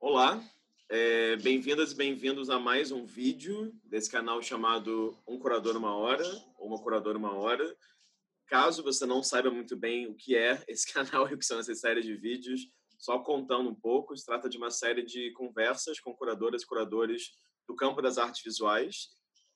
Olá, é, bem-vindas e bem-vindos a mais um vídeo desse canal chamado Um Curador Uma Hora, ou Uma Curadora Uma Hora. Caso você não saiba muito bem o que é esse canal e o que são essas séries de vídeos, só contando um pouco, se trata de uma série de conversas com curadoras e curadores do campo das artes visuais,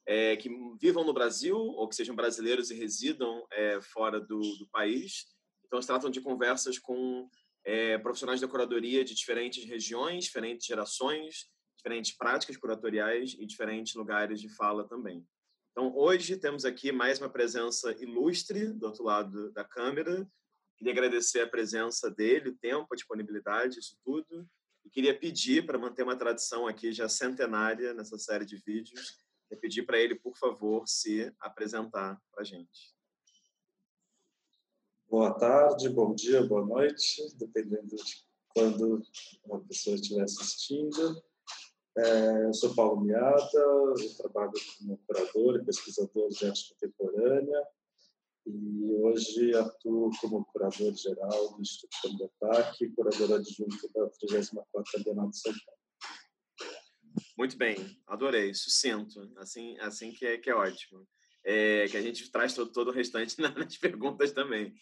é, que vivam no Brasil ou que sejam brasileiros e residam é, fora do, do país. Então, se tratam de conversas com é, profissionais da curadoria de diferentes regiões, diferentes gerações, diferentes práticas curatoriais e diferentes lugares de fala também. Então, hoje temos aqui mais uma presença ilustre do outro lado da câmera. Queria agradecer a presença dele, o tempo, a disponibilidade, isso tudo. E queria pedir, para manter uma tradição aqui já centenária nessa série de vídeos, pedir para ele, por favor, se apresentar para a gente. Boa tarde, bom dia, boa noite, dependendo de quando uma pessoa estiver assistindo. É, eu sou Paulo Miata, eu trabalho como curador e pesquisador de arte contemporânea e hoje atuo como curador geral do Instituto Cambotac e curador adjunto da 34ª Bienal de São Paulo. Muito bem, adorei, sucinto, assim, assim que, é, que é ótimo. É, que a gente traz todo, todo o restante nas perguntas também.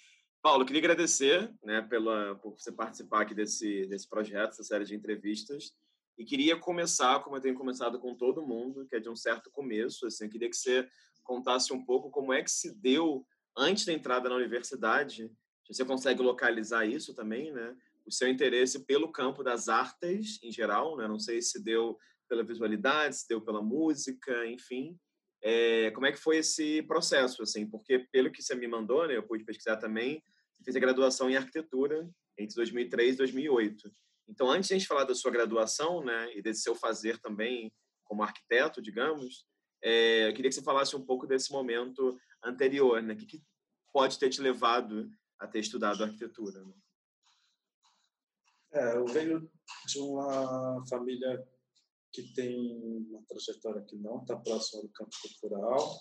Paulo, queria agradecer né, pela, por você participar aqui desse, desse projeto, dessa série de entrevistas. E queria começar, como eu tenho começado com todo mundo, que é de um certo começo. Assim, eu queria que você contasse um pouco como é que se deu, antes da entrada na universidade, se você consegue localizar isso também, né? O seu interesse pelo campo das artes em geral, né? Não sei se deu pela visualidade, se deu pela música, enfim. É, como é que foi esse processo, assim? Porque pelo que você me mandou, né, eu pude pesquisar também, você fez a graduação em arquitetura entre 2003 e 2008. Então, antes de a gente falar da sua graduação, né, e desse seu fazer também como arquiteto, digamos, é, eu queria que você falasse um pouco desse momento anterior, né? O que, que pode ter te levado a ter estudado arquitetura? Né? É, eu venho de uma família que tem uma trajetória que não está próxima do campo cultural,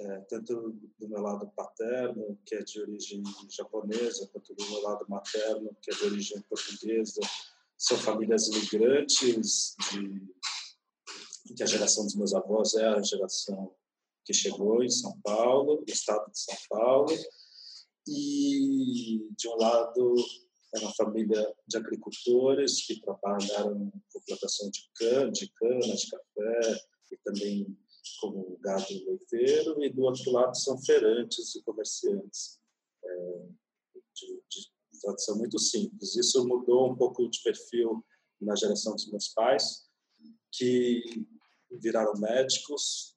é, tanto do meu lado paterno, que é de origem japonesa, quanto do meu lado materno, que é de origem portuguesa. São famílias imigrantes, de, que a geração dos meus avós é a geração que chegou em São Paulo, no estado de São Paulo. E, de um lado, é uma família de agricultores que trabalharam com plantação de cana, de cana, de café e também como gado leiteiro, e do outro lado são feirantes e comerciantes, é, de, de tradição muito simples. Isso mudou um pouco de perfil na geração dos meus pais, que viraram médicos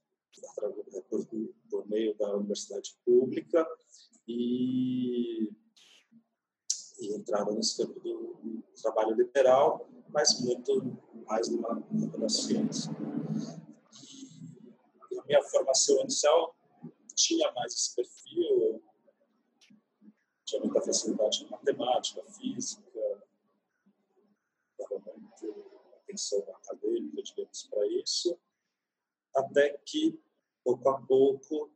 por, por meio da universidade pública e e entraram nesse campo do trabalho liberal, mas muito mais numa, numa ciência. E a minha formação inicial tinha mais esse perfil, tinha muita facilidade em matemática, física, dava muito atenção acadêmica, digamos, para isso, até que, pouco a pouco,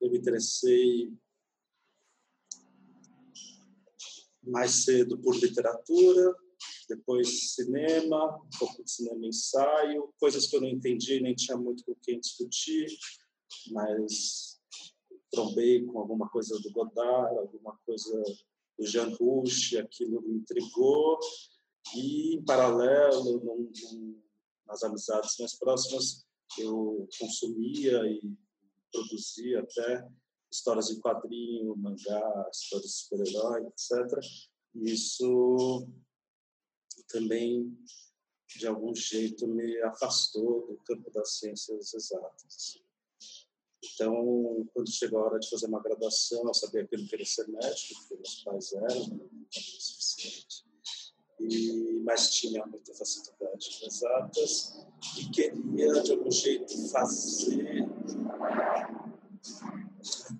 eu me interessei mais cedo por literatura, depois cinema, um pouco de cinema ensaio, coisas que eu não entendi, nem tinha muito com quem discutir, mas trombei com alguma coisa do Godard, alguma coisa do Jean Rouch, aquilo me intrigou, e em paralelo, num, num, nas amizades mais próximas, eu consumia e produzia até histórias em quadrinho, mangá, histórias de super-herói, etc. Isso também, de algum jeito, me afastou do campo das ciências exatas. Então, quando chegou a hora de fazer uma graduação, eu sabia que eu não queria ser médico, porque meus pais eram, não era suficiente. E, mas tinha muita facilidade exatas e queria, de algum jeito, fazer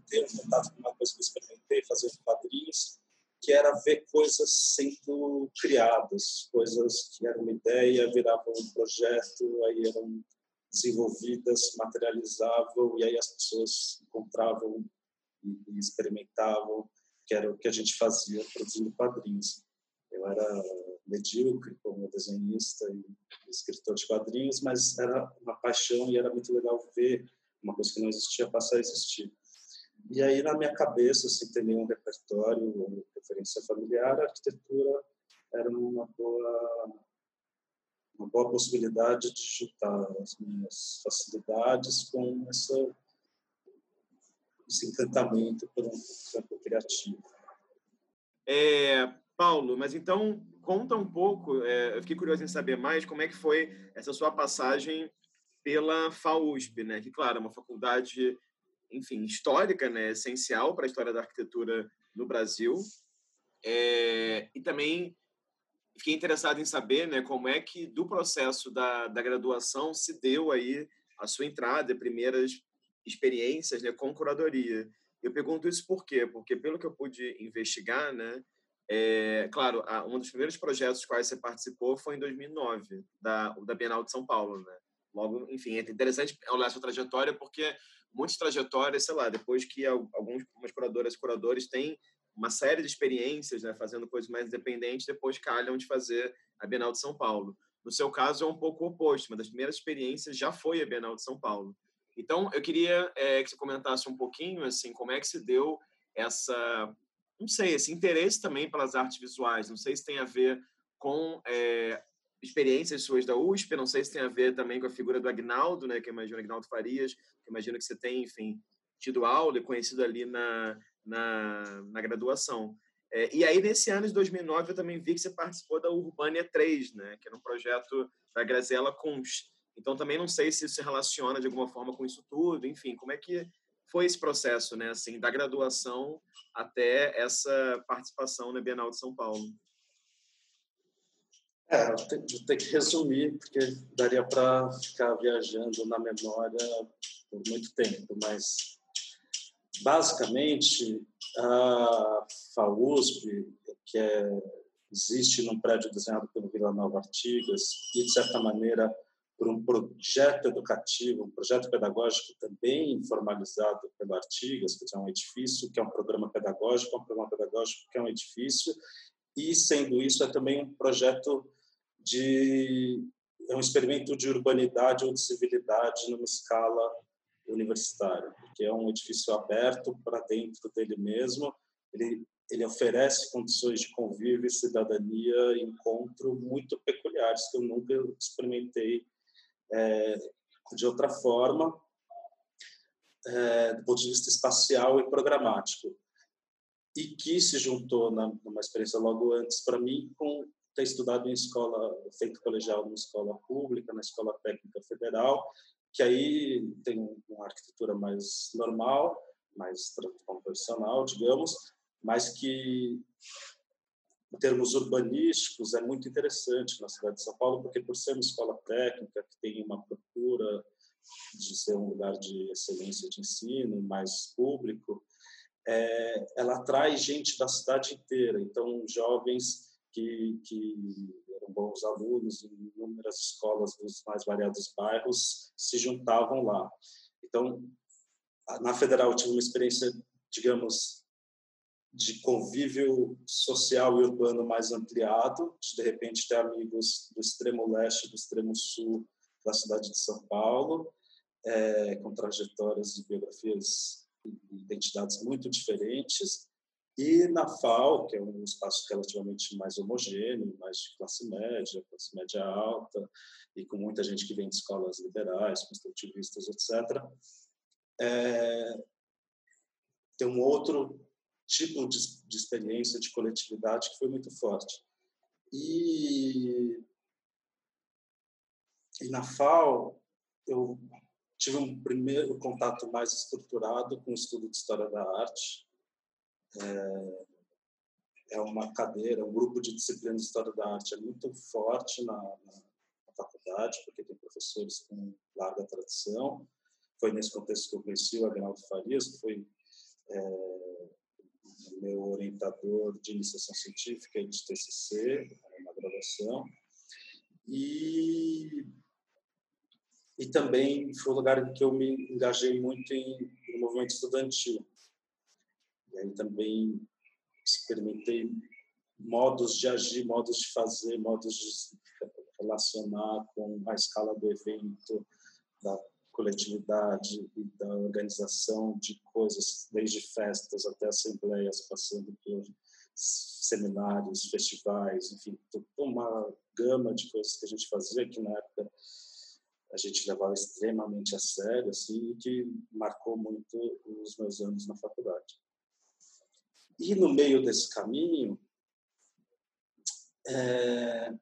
ter um contato com uma coisa que eu experimentei fazer quadrinhos, que era ver coisas sendo criadas, coisas que eram uma ideia, viravam um projeto, aí eram desenvolvidas, materializavam, e aí as pessoas encontravam e experimentavam, que era o que a gente fazia produzindo quadrinhos. Eu era medíocre como desenhista e escritor de quadrinhos, mas era uma paixão e era muito legal ver uma coisa que não existia passar a existir. E aí, na minha cabeça, sem ter nenhum repertório ou referência familiar, a arquitetura era uma boa, uma boa possibilidade de juntar as minhas facilidades com essa, esse encantamento pelo campo criativo. É, Paulo, mas então conta um pouco, é, eu fiquei curioso em saber mais como é que foi essa sua passagem pela FAUSP, né? Que, claro, é uma faculdade, enfim, histórica, né? Essencial para a história da arquitetura no Brasil. É, e também fiquei interessado em saber, né? Como é que do processo da, da graduação se deu aí a sua entrada, primeiras experiências, né? Com curadoria. Eu pergunto isso por quê? Porque pelo que eu pude investigar, né? É, claro, um dos primeiros projetos quais você participou foi em 2009, da, da Bienal de São Paulo, né? Logo, enfim, é interessante olhar sua trajetória, porque muitas trajetórias, sei lá, depois que algumas curadoras e curadores têm uma série de experiências, né, fazendo coisas mais independentes, depois calham de fazer a Bienal de São Paulo. No seu caso, é um pouco oposto. Uma das primeiras experiências já foi a Bienal de São Paulo. Então, eu queria é, que você comentasse um pouquinho, assim, como é que se deu essa, não sei, esse interesse também pelas artes visuais. Não sei se tem a ver com é, experiências suas da USP, não sei se tem a ver também com a figura do Agnaldo, né, que eu imagino Agnaldo Farias, que imagino que você tem, enfim, tido aula e conhecido ali na, na, na graduação. É, e aí, nesse ano de 2009, eu também vi que você participou da Urbânia 3, né, que era um projeto da Graziela Kunz. Então, também não sei se isso se relaciona de alguma forma com isso tudo, enfim, como é que foi esse processo, né, assim, da graduação até essa participação na Bienal de São Paulo? É, eu tenho que resumir, porque daria para ficar viajando na memória por muito tempo, mas basicamente a FAUSP, que é, existe num prédio desenhado pelo Vila Nova Artigas e, de certa maneira, por um projeto educativo, um projeto pedagógico também formalizado pelo Artigas, que é um edifício, que é um programa pedagógico, é um programa pedagógico que é um edifício, e, sendo isso, é também um projeto de é um experimento de urbanidade ou de civilidade numa escala universitária, porque é um edifício aberto para dentro dele mesmo. Ele ele oferece condições de convívio cidadania encontro muito peculiares que eu nunca experimentei é, de outra forma, é, do ponto de vista espacial e programático. E que se juntou na, numa experiência logo antes para mim com ter estudado em escola, feito colegial numa escola pública, na Escola Técnica Federal, que aí tem uma arquitetura mais normal, mais convencional, digamos, mas que em termos urbanísticos é muito interessante na cidade de São Paulo, porque por ser uma escola técnica que tem uma procura de ser um lugar de excelência de ensino, mais público, é, ela atrai gente da cidade inteira. Então, jovens que, que eram bons alunos em inúmeras escolas dos mais variados bairros se juntavam lá. Então, na Federal eu tive uma experiência, digamos, de convívio social e urbano mais ampliado, de de repente ter amigos do extremo leste, do extremo sul da cidade de São Paulo, é, com trajetórias e biografias e identidades muito diferentes, e na FAO, que é um espaço relativamente mais homogêneo, mais de classe média, classe média alta, e com muita gente que vem de escolas liberais, construtivistas, etc., é, tem um outro tipo de, de experiência de coletividade que foi muito forte. E, e na FAO, eu tive um primeiro contato mais estruturado com o estudo de história da arte, é, é uma cadeira, um grupo de disciplinas de História da Arte é muito forte na, na, na faculdade, porque tem professores com larga tradição. Foi nesse contexto que eu conheci o Agnaldo Farias, que foi é, meu orientador de iniciação científica e de TCC na graduação. E, e também foi o lugar em que eu me engajei muito em, no movimento estudantil. E aí também experimentei modos de agir, modos de fazer, modos de se relacionar com a escala do evento, da coletividade e da organização de coisas, desde festas até assembleias, passando por seminários, festivais, enfim, uma gama de coisas que a gente fazia que na época a gente levava extremamente a sério, assim, e que marcou muito os meus anos na faculdade. E no meio desse caminho, é,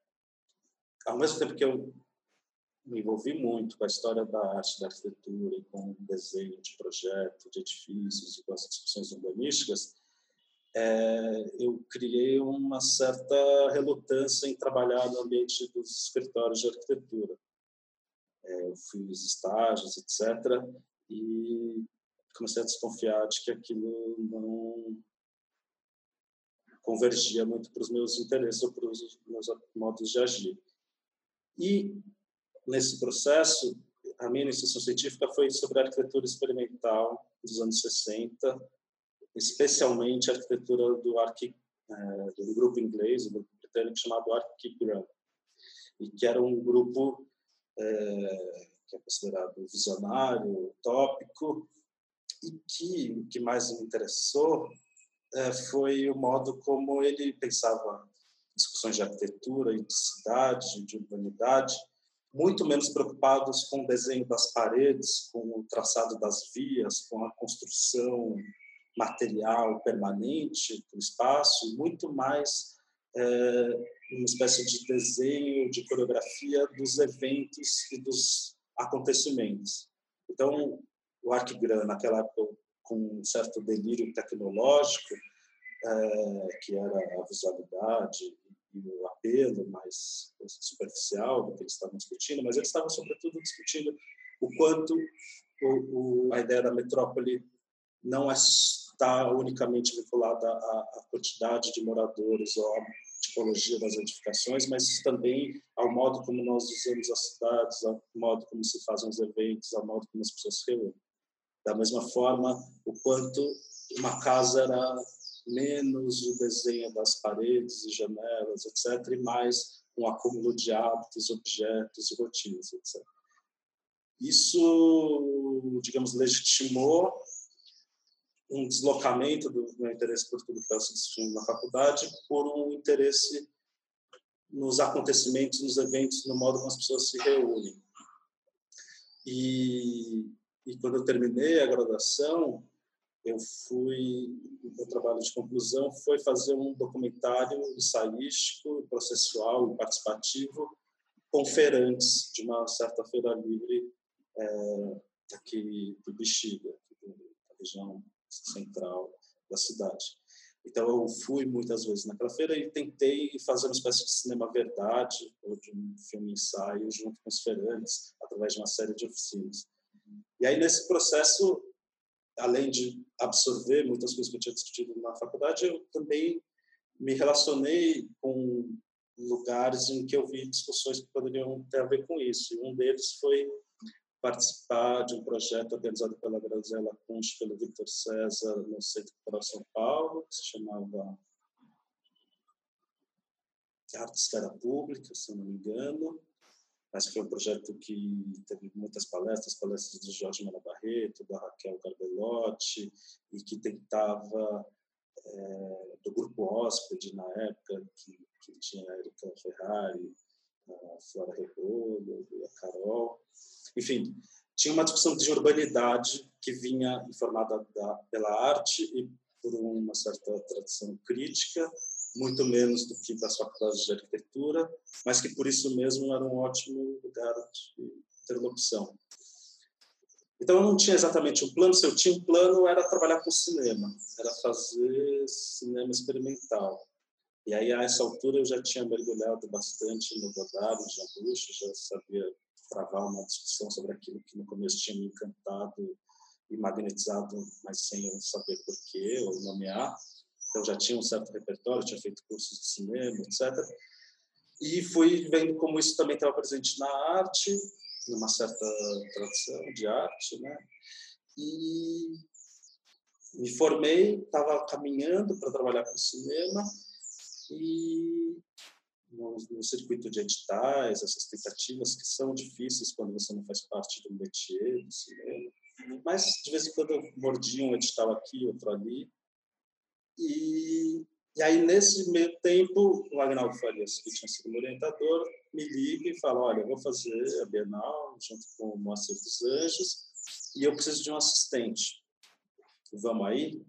ao mesmo tempo que eu me envolvi muito com a história da arte, da arquitetura, e com o desenho de projeto, de edifícios e com as discussões urbanísticas, é, eu criei uma certa relutância em trabalhar no ambiente dos escritórios de arquitetura. É, eu fiz estágios, etc., e comecei a desconfiar de que aquilo não convergia muito para os meus interesses ou para os meus modos de agir. E, nesse processo, a minha iniciação científica foi sobre a arquitetura experimental dos anos 60, especialmente a arquitetura do, arqui, é, do grupo inglês, do britânico chamado Archigram, e que era um grupo é, que é considerado visionário, utópico, e que o que mais me interessou foi o modo como ele pensava discussões de arquitetura de cidade, de urbanidade, muito menos preocupados com o desenho das paredes, com o traçado das vias, com a construção material permanente do espaço, muito mais é, uma espécie de desenho, de coreografia dos eventos e dos acontecimentos. Então, o Arquigram, naquela época, com um certo delírio tecnológico, é, que era a visualidade e o apelo mais superficial do que eles estavam discutindo, mas eles estavam, sobretudo, discutindo o quanto o, o, a ideia da metrópole não está unicamente vinculada à, à quantidade de moradores ou à tipologia das edificações, mas também ao modo como nós usamos as cidades, ao modo como se fazem os eventos, ao modo como as pessoas se reúnem. Da mesma forma, o quanto uma casa era menos o desenho das paredes e janelas, etc., e mais um acúmulo de hábitos, objetos e rotinas, etc. Isso, digamos, legitimou um deslocamento do meu interesse por tudo que discutindo na faculdade por um interesse nos acontecimentos, nos eventos, no modo como as pessoas se reúnem. E e quando eu terminei a graduação, eu fui, o meu trabalho de conclusão foi fazer um documentário ensaístico, processual e participativo com feirantes de uma certa feira livre é, aqui do Bexiga, da região central da cidade. Então eu fui muitas vezes naquela feira e tentei fazer uma espécie de cinema verdade ou de um filme ensaio junto com os feirantes através de uma série de oficinas. E aí, nesse processo, além de absorver muitas coisas que eu tinha discutido na faculdade, eu também me relacionei com lugares em que eu vi discussões que poderiam ter a ver com isso. E um deles foi participar de um projeto organizado pela Graziela Kunsch, pelo Victor César, no Centro Cultural São Paulo, que se chamava Arte Esfera Pública, se não me engano, mas foi um projeto que teve muitas palestras, palestras do Jorge Mara Barreto, da Raquel Garbelotti, e que tentava, é, do grupo Hóspede, na época, que, que tinha a Erika Ferrari, a Flora Rebolo, a Carol, enfim, tinha uma discussão de urbanidade que vinha informada da, pela arte e por uma certa tradição crítica, muito menos do que das faculdades de arquitetura, mas que por isso mesmo era um ótimo lugar de interlocução. Então eu não tinha exatamente um plano, se eu tinha um plano era trabalhar com cinema, era fazer cinema experimental. E aí a essa altura eu já tinha mergulhado bastante no Godard, no Jean já sabia travar uma discussão sobre aquilo que no começo tinha me encantado e magnetizado, mas sem eu saber porquê ou nomear. Então já tinha um certo repertório, tinha feito cursos de cinema, etc. E fui vendo como isso também estava presente na arte, numa certa tradição de arte, né? E me formei, estava caminhando para trabalhar com cinema E no, no, circuito de editais, essas tentativas que são difíceis quando você não faz parte do métier do cinema. Uhum. Mas, de vez em quando, eu mordia um edital aqui, outro ali. E, e aí, nesse meio tempo, o Agnaldo Farias, que tinha sido meu orientador, me liga e fala, olha, eu vou fazer a Bienal junto com o Moacir dos Anjos e eu preciso de um assistente. Vamos aí?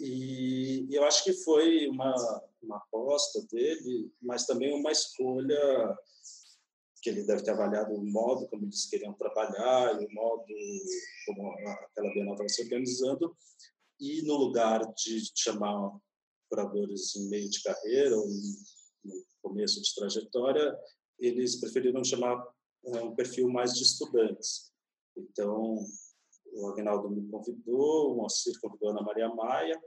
E, e eu acho que foi uma, uma aposta dele, mas também uma escolha que ele deve ter avaliado o modo como eles queriam trabalhar e o modo como aquela Bienal estava se organizando e no lugar de chamar curadores em meio de carreira ou no começo de trajetória, eles preferiram chamar é, um perfil mais de estudantes. Então, o Agnaldo me convidou, o Moacir convidou a Ana Maria Maia,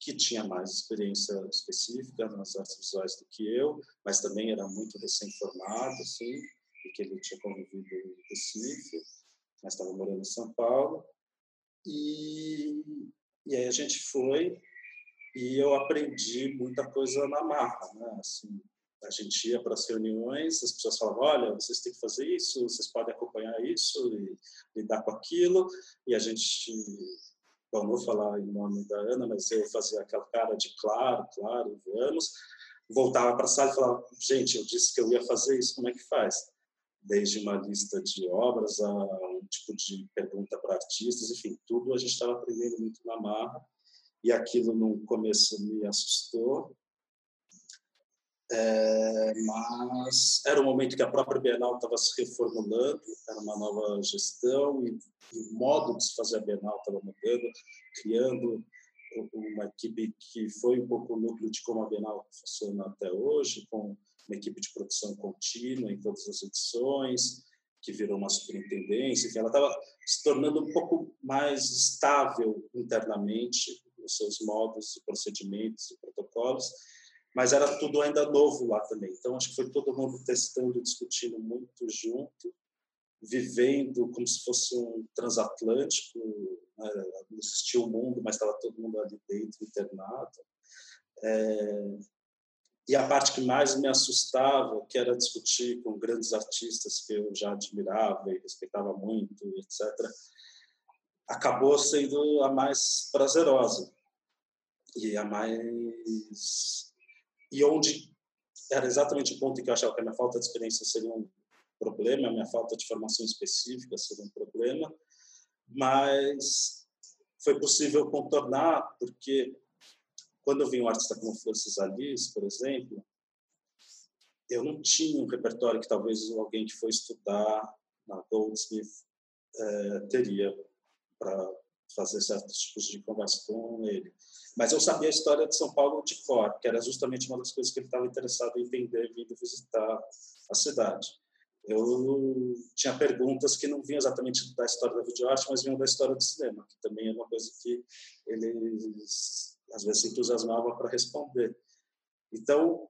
que tinha mais experiência específica nas artes visuais do que eu, mas também era muito recém-formado, assim, porque ele tinha convivido em Recife, mas estava morando em São Paulo. E, e aí a gente foi e eu aprendi muita coisa na marra, né? Assim, a gente ia para as reuniões, as pessoas falavam, olha, vocês têm que fazer isso, vocês podem acompanhar isso e lidar com aquilo, e a gente, bom, não vou falar em nome da Ana, mas eu fazia aquela cara de claro, claro, vamos, voltava para a sala e falava, gente, eu disse que eu ia fazer isso, como é que faz? Desde uma lista de obras a um tipo de pergunta para artistas, enfim, tudo a gente estava aprendendo muito na marra, e aquilo no começo me assustou, é, mas era um momento que a própria Bienal estava se reformulando, era uma nova gestão e, e o modo de se fazer a Bienal estava mudando, criando uma equipe que foi um pouco o núcleo de como a Bienal funciona até hoje, com uma equipe de produção contínua em todas as edições, que virou uma superintendência, que ela estava se tornando um pouco mais estável internamente nos seus modos e procedimentos e protocolos, mas era tudo ainda novo lá também. Então, acho que foi todo mundo testando, discutindo muito junto, vivendo como se fosse um transatlântico. Né? Não existia o mundo, mas estava todo mundo ali dentro, internado. É... E a parte que mais me assustava, que era discutir com grandes artistas que eu já admirava e respeitava muito, etc., acabou sendo a mais prazerosa e a mais e onde era exatamente o ponto em que eu achava que a minha falta de experiência seria um problema, a minha falta de formação específica seria um problema, mas foi possível contornar porque quando eu vi um artista como Francis Alice, por exemplo, eu não tinha um repertório que talvez alguém que foi estudar na Goldsmith eh, teria para fazer certos tipos de conversa com ele. Mas eu sabia a história de São Paulo de cor, que era justamente uma das coisas que ele estava interessado em entender vindo visitar a cidade. Eu tinha perguntas que não vinham exatamente da história da videoarte, mas vinham da história do cinema, que também é uma coisa que eles às vezes se entusiasmavam para responder. Então,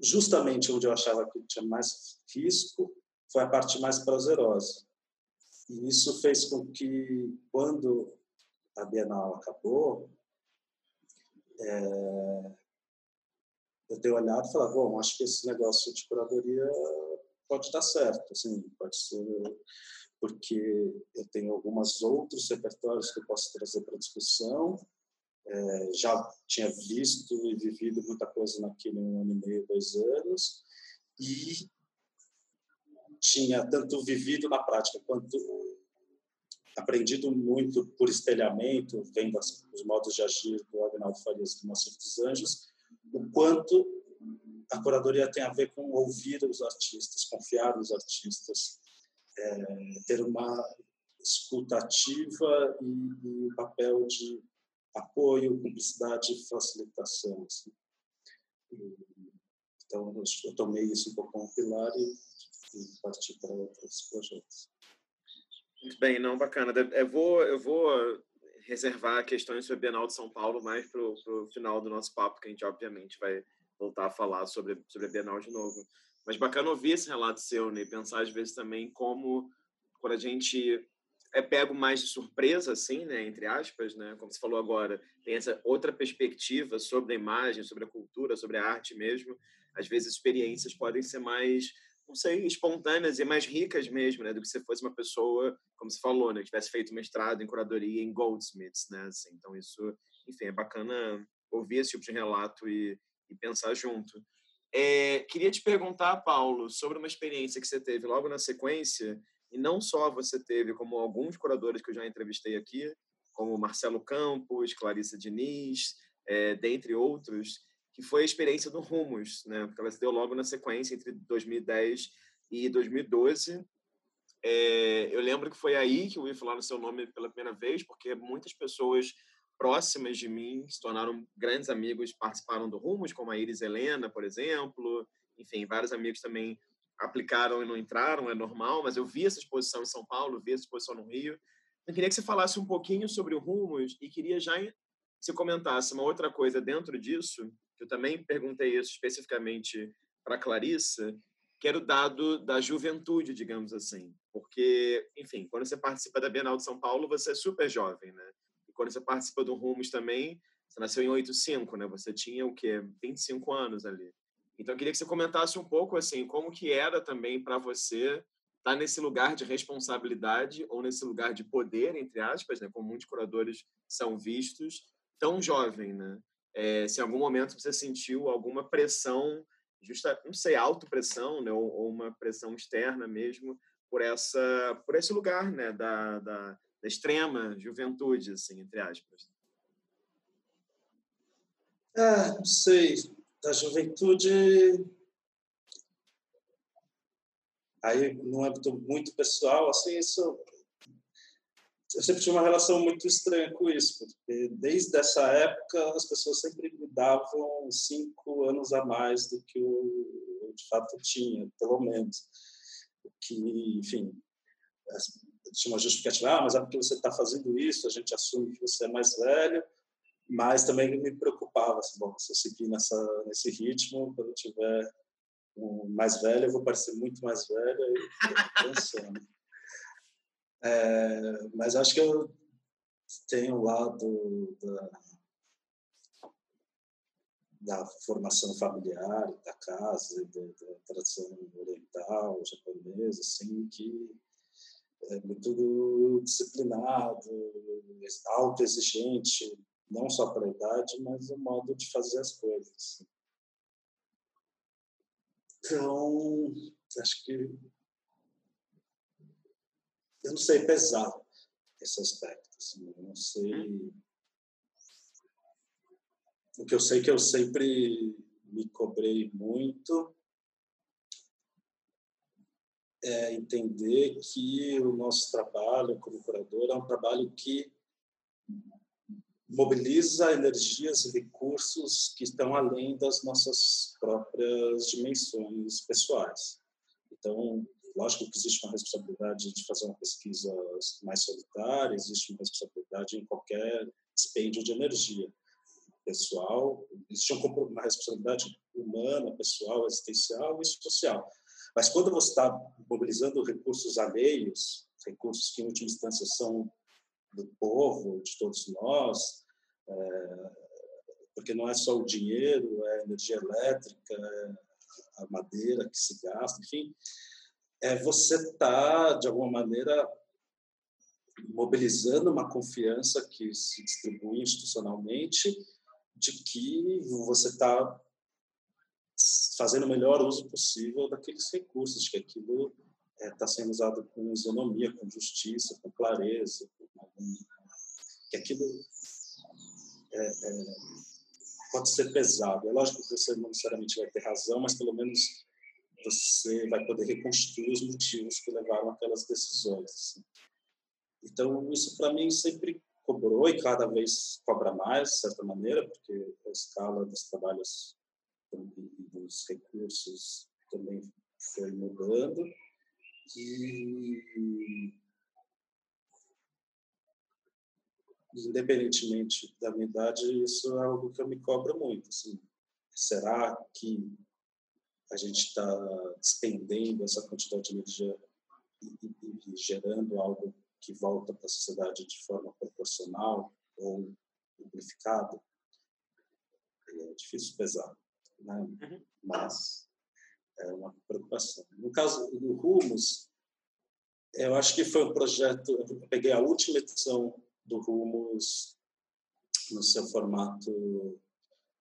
justamente onde eu achava que tinha mais risco foi a parte mais prazerosa. E isso fez com que, quando a Bienal acabou, é, eu tenho olhado e falado, bom, acho que esse negócio de curadoria pode dar certo, assim, pode ser porque eu tenho alguns outros repertórios que eu posso trazer para discussão. É, já tinha visto e vivido muita coisa naquele um ano e meio, dois anos, e tinha tanto vivido na prática quanto aprendido muito por espelhamento, vendo as, os modos de agir do Agnaldo Farias do Moacir dos Anjos, o quanto a curadoria tem a ver com ouvir os artistas, confiar nos artistas, é, ter uma escutativa e, um papel de apoio, cumplicidade e facilitação. Assim. Então, eu tomei isso um como pilar e, e parti para outros projetos. Muito bem, não, bacana. Eu vou, eu vou reservar questões sobre a Bienal de São Paulo mais para o final do nosso papo, que a gente obviamente vai voltar a falar sobre, sobre a Bienal de novo. Mas bacana ouvir esse relato seu, né? E pensar às vezes também como, quando a gente é pego mais de surpresa, assim, né, entre aspas, né, como você falou agora, tem essa outra perspectiva sobre a imagem, sobre a cultura, sobre a arte mesmo. Às vezes, experiências podem ser mais, não sei, espontâneas e mais ricas mesmo, né, do que se fosse uma pessoa, como você falou, né, que tivesse feito mestrado em curadoria em Goldsmiths, né, assim. Então, isso, enfim, é bacana ouvir esse tipo de relato e, e pensar junto. É, queria te perguntar, Paulo, sobre uma experiência que você teve logo na sequência, e não só você teve, como alguns curadores que eu já entrevistei aqui, como Marcelo Campos, Clarissa Diniz, é, dentre outros, que foi a experiência do Rumos, né? Porque ela se deu logo na sequência entre 2010 e 2012. É, eu lembro que foi aí que eu ouvi falar no seu nome pela primeira vez, porque muitas pessoas próximas de mim se tornaram grandes amigos, participaram do Rumos, como a Iris Helena, por exemplo. Enfim, vários amigos também aplicaram e não entraram, é normal, mas eu vi essa exposição em São Paulo, vi essa exposição no Rio. Eu queria que você falasse um pouquinho sobre o Rumos e queria já que você comentasse uma outra coisa dentro disso, que eu também perguntei isso especificamente para Clarissa, que era o dado da juventude, digamos assim. Porque, enfim, quando você participa da Bienal de São Paulo, você é super jovem, né? E quando você participa do Rumos também, você nasceu em 85, né? Você tinha o quê? 25 anos ali. Então, eu queria que você comentasse um pouco, assim, como que era também para você estar tá nesse lugar de responsabilidade ou nesse lugar de poder, entre aspas, né? Como muitos curadores são vistos, tão jovem, né? É, se em algum momento você sentiu alguma pressão, justa, não sei, autopressão, né? Ou, ou uma pressão externa mesmo, por essa por esse lugar né da, da, da, extrema juventude assim entre aspas ah não sei da juventude. Aí no âmbito muito pessoal assim isso eu sempre tive uma relação muito estranha com isso porque desde essa época as pessoas sempre me davam cinco anos a mais do que eu de fato tinha pelo menos. Que enfim tinha uma justificativa ah mas é porque você está fazendo isso a gente assume que você é mais velho mas também me preocupava assim, bom, se eu seguir nessa nesse ritmo, quando eu tiver um mais velho, eu vou parecer muito mais velho e. É, mas acho que eu tenho o lado da, da formação familiar, da casa, da, da tradição oriental, japonesa, assim, que é muito disciplinado, autoexigente, não só para a idade, mas o modo de fazer as coisas. Então, acho que eu não sei pesar esse aspecto. Assim, eu não sei. O que eu sei é que eu sempre me cobrei muito é entender que o nosso trabalho como curador é um trabalho que mobiliza energias e recursos que estão além das nossas próprias dimensões pessoais. Então, lógico que existe uma responsabilidade de fazer uma pesquisa mais solitária, existe uma responsabilidade em qualquer dispêndio de energia pessoal, existe uma responsabilidade humana, pessoal, existencial e social. Mas quando você está mobilizando recursos alheios, recursos que em última instância são do povo, de todos nós, porque não é só o dinheiro, é a energia elétrica, é a madeira que se gasta, enfim, é você está, de alguma maneira, mobilizando uma confiança que se distribui institucionalmente de que você está fazendo o melhor uso possível daqueles recursos, que aquilo está é, sendo usado com isonomia, com justiça, com clareza, com, que aquilo é, é, pode ser pesado. É lógico que você não necessariamente vai ter razão, mas pelo menos você vai poder reconstruir os motivos que levaram aquelas decisões. Assim. Então, isso para mim sempre cobrou e cada vez cobra mais, de certa maneira, porque a escala dos trabalhos e dos recursos também foi mudando. E independentemente da minha idade, isso é algo que eu me cobro muito. Assim. Será que a gente está despendendo essa quantidade de energia e, e, e, gerando algo que volta para a sociedade de forma proporcional ou amplificada, é difícil pesar, né? Uhum. mas é uma preocupação. No caso do Rumos, eu acho que foi um projeto. Eu peguei a última edição do Rumos no seu formato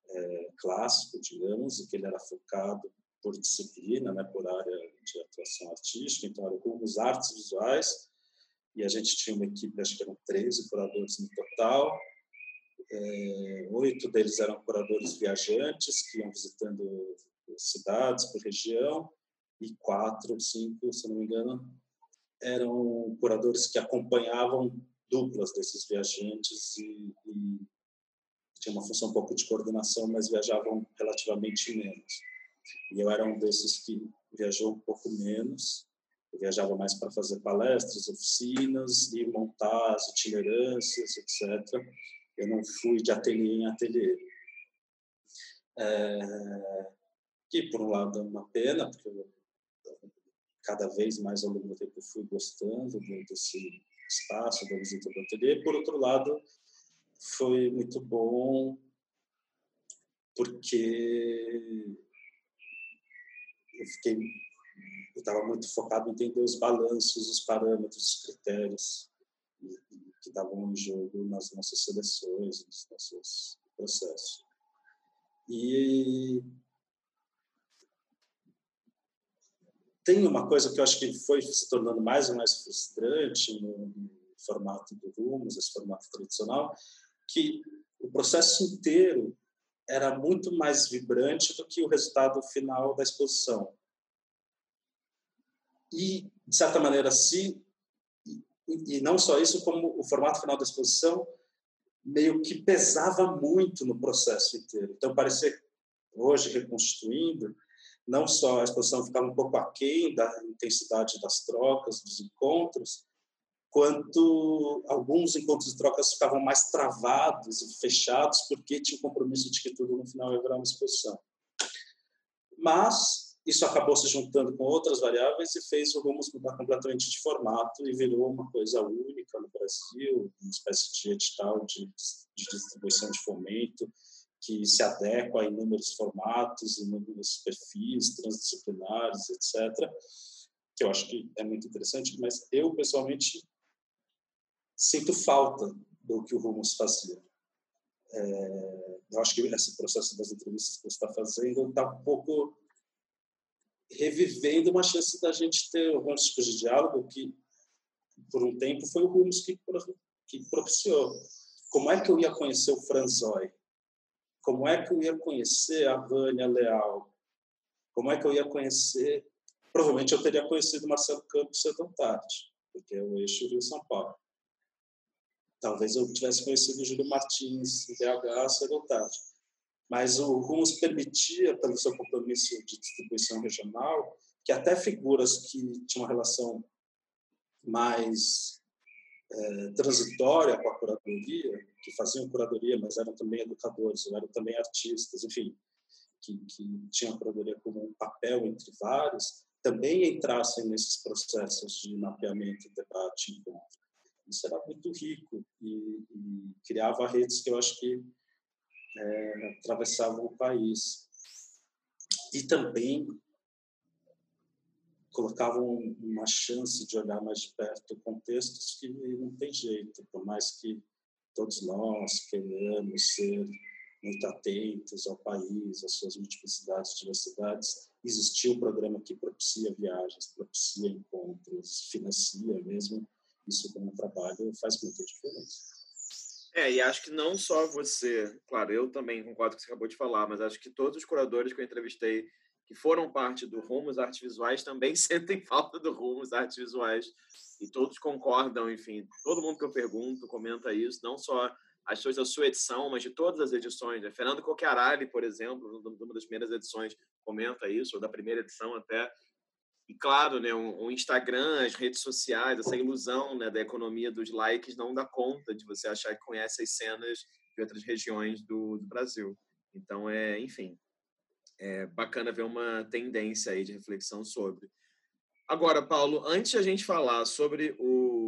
é, clássico, digamos, e que ele era focado por disciplina, né, por área de atuação artística, então era Rumos Artes Visuais, e a gente tinha uma equipe, acho que eram 13 curadores no total, é, oito deles eram curadores viajantes que iam visitando cidades por região, e quatro, cinco, se não me engano, eram curadores que acompanhavam duplas desses viajantes e, e tinha uma função um pouco de coordenação, mas viajavam relativamente menos. E eu era um desses que viajou um pouco menos. Eu viajava mais para fazer palestras, oficinas e montar as itinerâncias, etc. Eu não fui de ateliê em ateliê. É, que, por um lado, é uma pena, porque eu cada vez mais ao longo do tempo fui gostando desse espaço, da visita do ateliê. Por outro lado, foi muito bom porque eu fiquei eu estava muito focado em entender os balanços, os parâmetros, os critérios que estavam em jogo nas nossas seleções, nos nossos processos. E tem uma coisa que eu acho que foi se tornando mais e mais frustrante no, formato do Rumos, esse formato tradicional, que o processo inteiro era muito mais vibrante do que o resultado final da exposição. E, de certa maneira, se e, não só isso, como o formato final da exposição meio que pesava muito no processo inteiro. Então, parecia, hoje, reconstituindo, não só a exposição ficava um pouco aquém da intensidade das trocas, dos encontros, quanto alguns encontros de trocas ficavam mais travados e fechados porque tinha o compromisso de que tudo no final ia virar uma exposição. Mas isso acabou se juntando com outras variáveis e fez o Rumos mudar completamente de formato e virou uma coisa única no Brasil, uma espécie de edital de, de distribuição de fomento, que se adequa a inúmeros formatos, inúmeros perfis transdisciplinares, etc., que eu acho que é muito interessante, mas eu, pessoalmente, sinto falta do que o Rumos fazia. É, eu acho que esse processo das entrevistas que você está fazendo está um pouco revivendo uma chance da gente ter alguns tipos de diálogo que, por um tempo, foi o Rumos que, que propiciou. Como é que eu ia conhecer o Franzói? Como é que eu ia conhecer a Vânia Leal? Como é que eu ia conhecer... Provavelmente eu teria conhecido Marcelo Campos cedo ou tarde, porque é o eixo Rio-São Paulo. Talvez eu tivesse conhecido o Júlio Martins, BH, cedo ou tarde. Mas o Rumos permitia, pelo seu compromisso de distribuição regional, que até figuras que tinham uma relação mais é, transitória com a curadoria, que faziam curadoria, mas eram também educadores, eram também artistas, enfim, que, que tinham a curadoria como um papel entre vários, também entrassem nesses processos de mapeamento, debate, encontro. Isso era muito rico e, e criava redes que eu acho que é, atravessavam o país. E também colocavam uma chance de olhar mais de perto contextos que não tem jeito, por mais que todos nós queremos ser muito atentos ao país, às suas multiplicidades, diversidades, existiu um programa que propicia viagens, propicia encontros, financia mesmo, isso como trabalho faz muita diferença. É, e acho que não só você, claro, eu também concordo com o que você acabou de falar, mas acho que todos os curadores que eu entrevistei que foram parte do Rumos Artes Visuais também sentem falta do Rumos Artes Visuais e todos concordam, enfim, todo mundo que eu pergunto comenta isso, não só as pessoas da sua edição, mas de todas as edições. Né? Fernando Coquearali, por exemplo, numa das primeiras edições, comenta isso, ou da primeira edição até, e claro, né, o, Instagram, as redes sociais, essa ilusão né, da economia dos likes não dá conta de você achar que conhece as cenas de outras regiões do, do Brasil. Então, é, enfim, é bacana ver uma tendência aí de reflexão sobre. Agora, Paulo, antes de a gente falar sobre o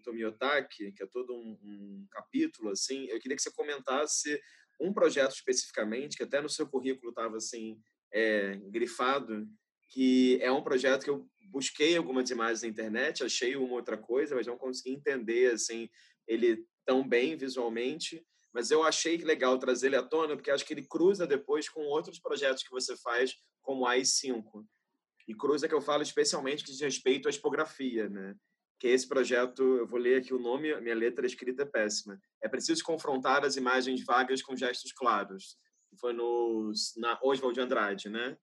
o Tomiotaki, que é todo um, um, capítulo, assim, eu queria que você comentasse um projeto especificamente, que até no seu currículo estava assim, é, grifado, que é um projeto que eu busquei algumas imagens na internet, achei uma outra coisa, mas não consegui entender assim ele tão bem visualmente. Mas eu achei legal trazer ele à tona, porque acho que ele cruza depois com outros projetos que você faz, como a AI5. E cruza que eu falo especialmente que diz respeito à expografia, né? Que esse projeto, eu vou ler aqui o nome, minha letra escrita é péssima. É preciso confrontar as imagens vagas com gestos claros. Foi no, na Oswald de Andrade, né?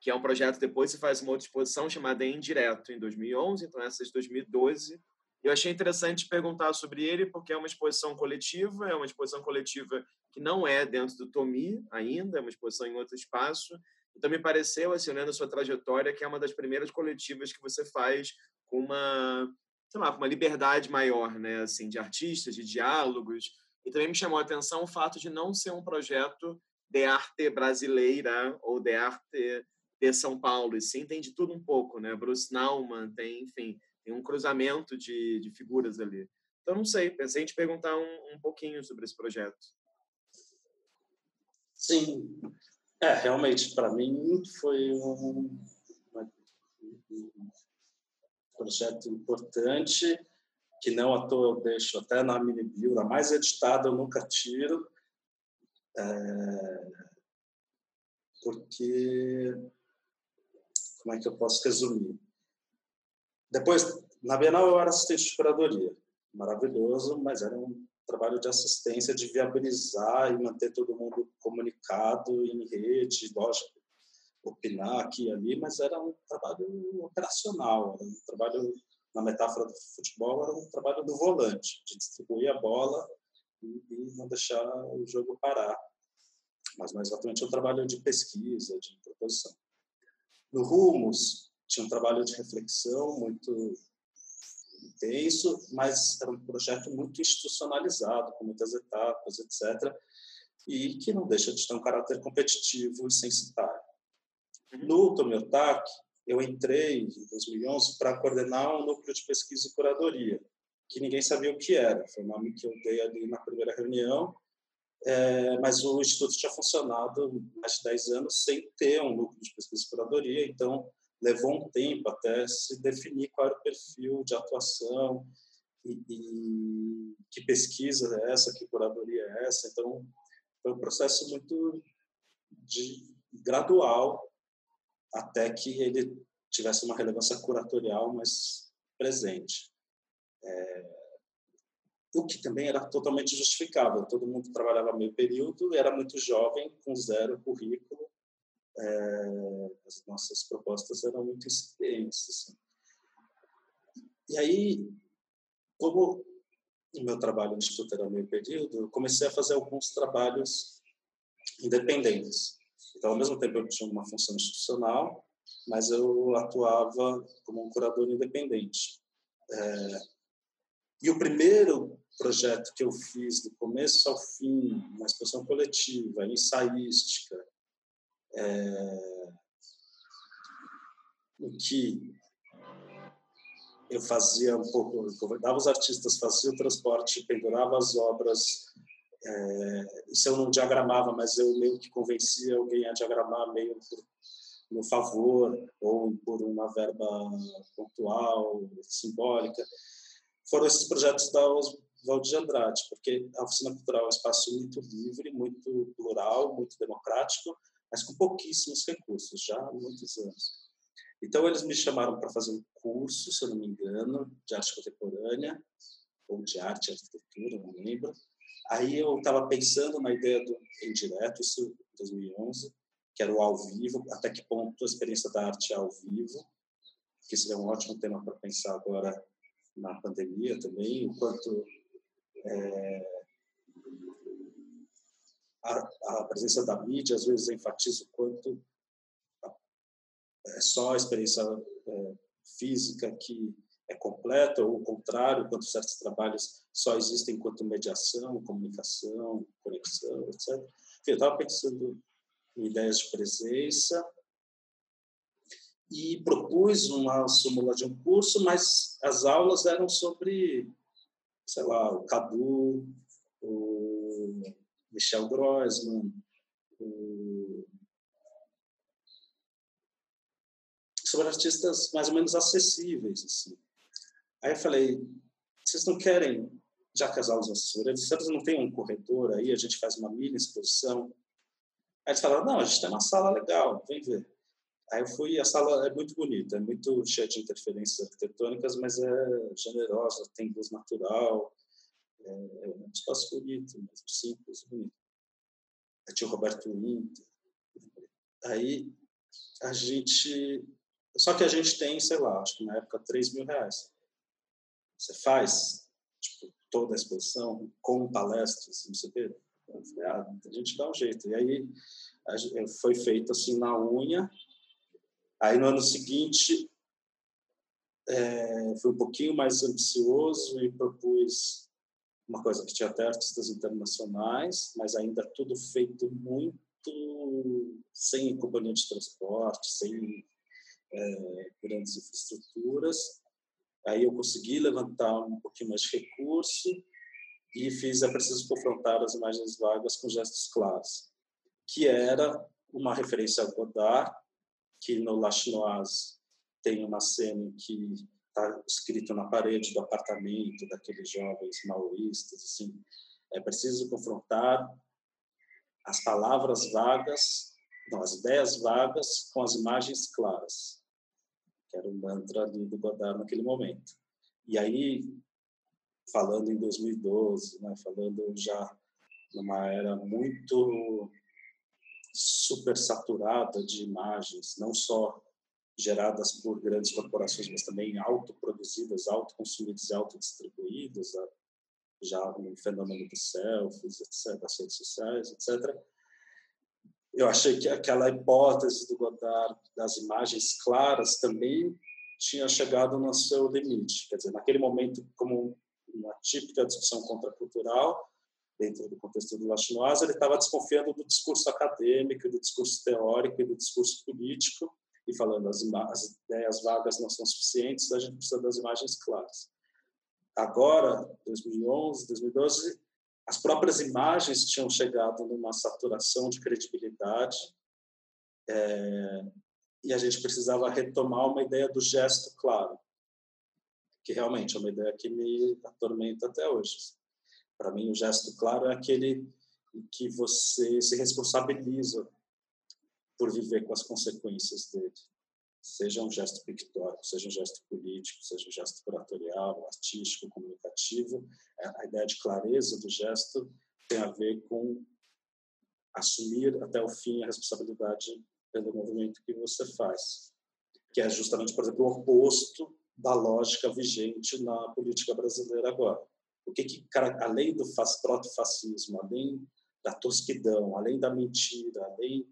Que é um projeto, depois se faz uma outra exposição chamada Indireto, em 2011, então essa é de 2012. Eu achei interessante perguntar sobre ele, porque é uma exposição coletiva, é uma exposição coletiva que não é dentro do Tomi ainda, é uma exposição em outro espaço, então, me pareceu, assim, olhando a sua trajetória, que é uma das primeiras coletivas que você faz com uma, sei lá, com uma liberdade maior, né, assim, de artistas, de diálogos. E também me chamou a atenção o fato de não ser um projeto de arte brasileira ou de arte de São Paulo, e sim tem de tudo um pouco, né? Bruce Nauman tem, enfim, tem um cruzamento de, de figuras ali. Então, não sei, pensei em te perguntar um, um pouquinho sobre esse projeto. Sim, é, realmente, para mim foi um, um, projeto importante, que não à toa eu deixo até na mini bio, a mais editada eu nunca tiro, é, porque, como é que eu posso resumir? Depois, na Bienal eu era assistente de curadoria, maravilhoso, mas era um trabalho de assistência, de viabilizar e manter todo mundo comunicado em rede, lógico, opinar aqui e ali, mas era um trabalho operacional, era um trabalho, na metáfora do futebol, era um trabalho do volante, de distribuir a bola e, e não deixar o jogo parar. Mas, mais exatamente, é um trabalho de pesquisa, de proposição. No Rumos, tinha um trabalho de reflexão muito intenso, mas era um projeto muito institucionalizado, com muitas etapas, etc., e que não deixa de ter um caráter competitivo e censitário. Uhum. No Tomiotaki, eu entrei em 2011 para coordenar um núcleo de pesquisa e curadoria, que ninguém sabia o que era. Foi o nome que eu dei ali na primeira reunião, é, mas o Instituto tinha funcionado mais de 10 anos sem ter um núcleo de pesquisa e curadoria, então levou um tempo até se definir qual era o perfil de atuação e, e que pesquisa é essa, que curadoria é essa. Então, foi um processo muito de, gradual até que ele tivesse uma relevância curatorial mais presente. É, o que também era totalmente justificável. Todo mundo trabalhava meio período, era muito jovem, com zero currículo, é, as nossas propostas eram muito incipientes. Assim. E aí, como o meu trabalho no Instituto era meio período, eu comecei a fazer alguns trabalhos independentes. Então, ao mesmo tempo, eu tinha uma função institucional, mas eu atuava como um curador independente. É, e o primeiro projeto que eu fiz do começo ao fim, uma exposição coletiva, ensaística, é, o que eu fazia um pouco, convidava os artistas, fazia o transporte, pendurava as obras, é, isso eu não diagramava, mas eu meio que convencia alguém a diagramar meio por no favor ou por uma verba pontual, simbólica. Foram esses projetos da de Andrade, porque a oficina cultural é um espaço muito livre, muito plural, muito democrático, mas com pouquíssimos recursos, já há muitos anos. Então, eles me chamaram para fazer um curso, se eu não me engano, de arte contemporânea, ou de arte e arquitetura, não lembro. Aí eu estava pensando na ideia do indireto, isso em 2011, que era o ao vivo, até que ponto a experiência da arte é ao vivo, que seria um ótimo tema para pensar agora na pandemia também, o quanto é, a, a presença da mídia às vezes enfatiza o quanto é só a experiência é, física que é completa, ou o contrário, quanto certos trabalhos só existem enquanto mediação, comunicação, conexão, etc. Enfim, eu estava pensando em ideias de presença e propus uma súmula de um curso, mas as aulas eram sobre sei lá, o Cadu, Michel Grossman, o... sobre artistas mais ou menos acessíveis. Assim. Aí eu falei, vocês não querem, já que as aulas assessoras, vocês não tem um corredor aí, a gente faz uma mini exposição? Aí eles falaram, não, a gente tem uma sala legal, vem ver. Aí eu fui, a sala é muito bonita, é muito cheia de interferências arquitetônicas, mas é generosa, tem luz natural, é, é um espaço bonito, mas simples, bonito. Aí tinha o Roberto Inter. Aí a gente. Só que a gente tem, sei lá, acho que na época 3 mil reais. Você faz tipo, toda a exposição com palestras, não sei o quê. Ah, a gente dá um jeito. E aí foi feito assim na unha. Aí no ano seguinte é, um pouquinho mais ambicioso e propus uma coisa que tinha até artistas internacionais, mas ainda tudo feito muito sem companhia de transporte, sem é, grandes infraestruturas. Aí eu consegui levantar um pouquinho mais de recurso e fiz É Preciso Confrontar as Imagens Vagas com Gestos Claros, que era uma referência ao Godard, que no La Chinoise tem uma cena que está escrito na parede do apartamento daqueles jovens maoístas, assim, é preciso confrontar as palavras vagas, não, as ideias vagas com as imagens claras, que era o mantra ali do Godard naquele momento. E aí, falando em 2012, né, falando já numa era muito super saturada de imagens, não só geradas por grandes corporações, mas também autoproduzidas, autoconsumidas e autodistribuídas, já no fenômeno dos selfies, etc., das redes sociais, etc. Eu achei que aquela hipótese do Godard das imagens claras também tinha chegado no seu limite. Quer dizer, naquele momento, como uma típica discussão contracultural, dentro do contexto do Lachinoise, ele estava desconfiando do discurso acadêmico, do discurso teórico e do discurso político, e falando as, as ideias vagas não são suficientes, a gente precisa das imagens claras. Agora, 2011, 2012, as próprias imagens tinham chegado numa saturação de credibilidade é, e a gente precisava retomar uma ideia do gesto claro, que realmente é uma ideia que me atormenta até hoje. Para mim, o gesto claro é aquele em que você se responsabiliza por viver com as consequências dele. Seja um gesto pictórico, seja um gesto político, seja um gesto curatorial, artístico, comunicativo, é, a ideia de clareza do gesto tem a ver com assumir até o fim a responsabilidade pelo movimento que você faz, que é justamente, por exemplo, o oposto da lógica vigente na política brasileira agora. O que, que além do proto-fascismo, além da tosquidão, além da mentira, além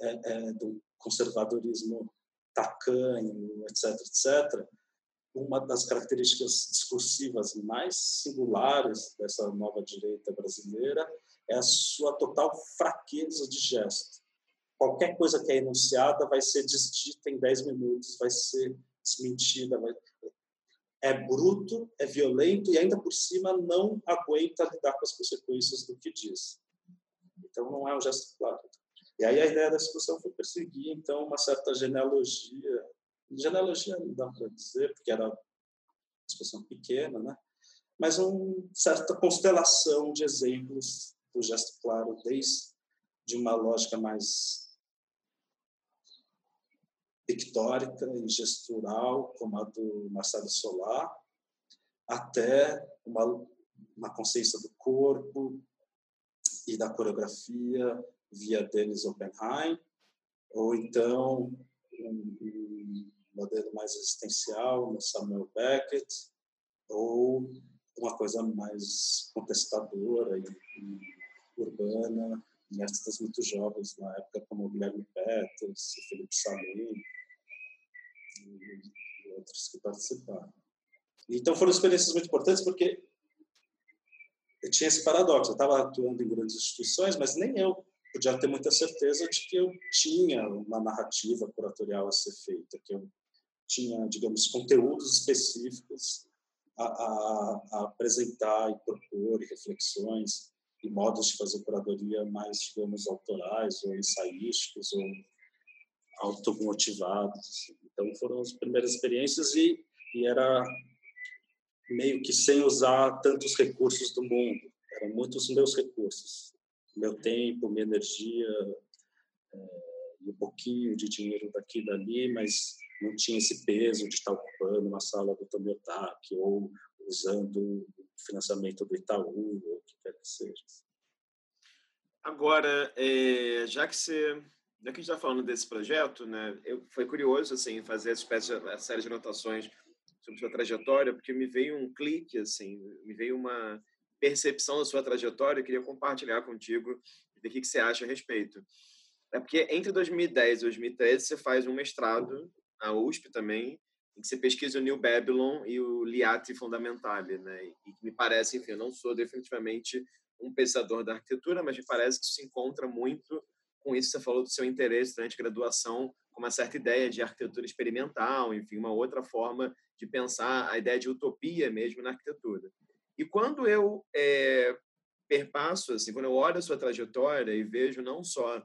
é, é, do conservadorismo tacanho, etc., etc., uma das características discursivas mais singulares dessa nova direita brasileira é a sua total fraqueza de gesto. Qualquer coisa que é enunciada vai ser desdita em 10 minutos, vai ser desmentida. Vai... É bruto, é violento e, ainda por cima, não aguenta lidar com as consequências do que diz. Então, não é um gesto claro. E aí a ideia da discussão foi perseguir, então, uma certa genealogia. Genealogia não dá para dizer, porque era uma discussão pequena, né? mas uma certa constelação de exemplos do gesto claro, desde de uma lógica mais pictórica e gestural, como a do Marcelo Solar, até uma, uma consciência do corpo e da coreografia via Dennis Oppenheim, ou então um, um modelo mais existencial no Samuel Beckett, ou uma coisa mais contestadora e, e urbana em artistas muito jovens na época, como Guilherme Peters, Felipe Salim e, outros que participaram. Então foram experiências muito importantes porque eu tinha esse paradoxo. Eu estava atuando em grandes instituições, mas nem eu podia ter muita certeza de que eu tinha uma narrativa curatorial a ser feita, que eu tinha, digamos, conteúdos específicos a, a, a apresentar e propor reflexões e modos de fazer curadoria mais, digamos, autorais ou ensaísticos ou automotivados. Assim. Então, foram as primeiras experiências e, e era meio que sem usar tantos recursos do mundo. Eram muitos meus recursos. Meu tempo, minha energia, é, e um pouquinho de dinheiro daqui e dali, mas não tinha esse peso de estar ocupando uma sala do Tomiotaki ou usando o financiamento do Itaú, ou o que quer que seja. Agora, é, já que você já que a gente está falando desse projeto, né, eu, foi curioso assim fazer essa, espécie essa série de anotações sobre sua trajetória, porque me veio um clique, assim, me veio uma percepção da sua trajetória. Eu queria compartilhar contigo o que, você acha a respeito. É porque entre 2010 e 2013 você faz um mestrado na USP também, em que você pesquisa o New Babylon e o Liati Fundamentale, né? E me parece, enfim, eu não sou definitivamente um pensador da arquitetura, mas me parece que se encontra muito com isso que você falou do seu interesse durante a graduação, com uma certa ideia de arquitetura experimental, enfim, uma outra forma de pensar a ideia de utopia mesmo na arquitetura. E quando eu é, perpasso, assim, quando eu olho a sua trajetória e vejo não só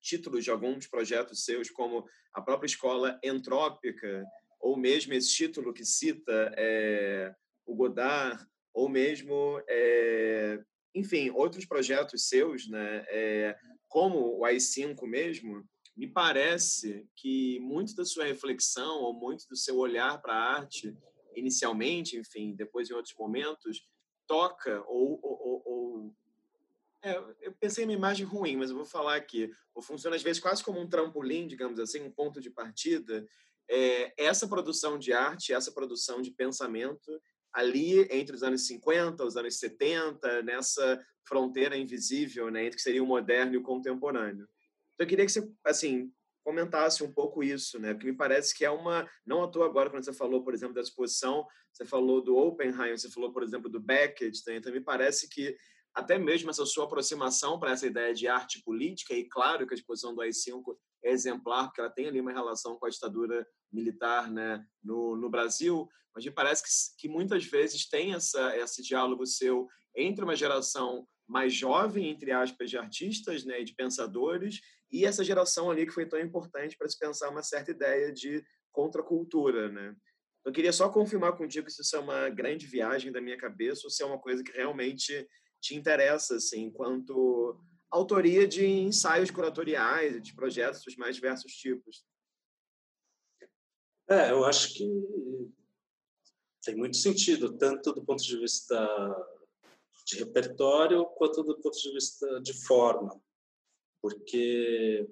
títulos de alguns projetos seus, como a própria escola entrópica, ou mesmo esse título que cita é, o Godard, ou mesmo, é, enfim, outros projetos seus, né, é, como o AI5 mesmo, me parece que muito da sua reflexão ou muito do seu olhar para a arte, inicialmente, enfim, depois em outros momentos, toca ou, ou, ou é, eu pensei em uma imagem ruim, mas eu vou falar aqui. Ou funciona às vezes quase como um trampolim, digamos assim, um ponto de partida. É, essa produção de arte, essa produção de pensamento ali entre os anos 50, os anos 70, nessa fronteira invisível, né, entre o que seria o moderno e o contemporâneo. Então, eu queria que você, assim, comentasse um pouco isso, né? Porque me parece que é uma, não à toa agora quando você falou, por exemplo, da exposição, você falou do Oppenheim, você falou, por exemplo, do Beckett, né? então me parece que até mesmo essa sua aproximação para essa ideia de arte política, e claro que a exposição do AI-5 é exemplar, porque ela tem ali uma relação com a ditadura militar né, no, no Brasil, mas me parece que, que muitas vezes tem essa, esse diálogo seu entre uma geração mais jovem, entre aspas, de artistas né, e de pensadores, e essa geração ali que foi tão importante para se pensar uma certa ideia de contracultura. Né? Eu queria só confirmar contigo se isso é uma grande viagem da minha cabeça ou se é uma coisa que realmente te interessa, assim, enquanto autoria de ensaios curatoriais, de projetos dos mais diversos tipos. É, eu acho que tem muito sentido, tanto do ponto de vista de repertório quanto do ponto de vista de forma, porque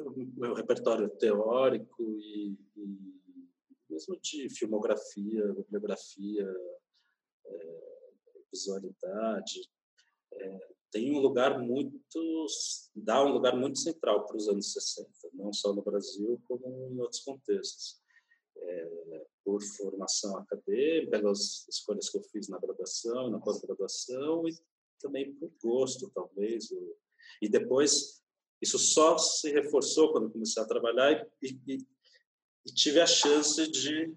o meu repertório teórico e, e mesmo de filmografia, bibliografia, é, visualidade, é, tem um lugar muito, dá um lugar muito central para os anos 60, não só no Brasil, como em outros contextos. É, por formação acadêmica, pelas escolhas que eu fiz na graduação, na pós-graduação, e também por gosto, talvez. E depois, isso só se reforçou quando comecei a trabalhar e, e, e tive a chance de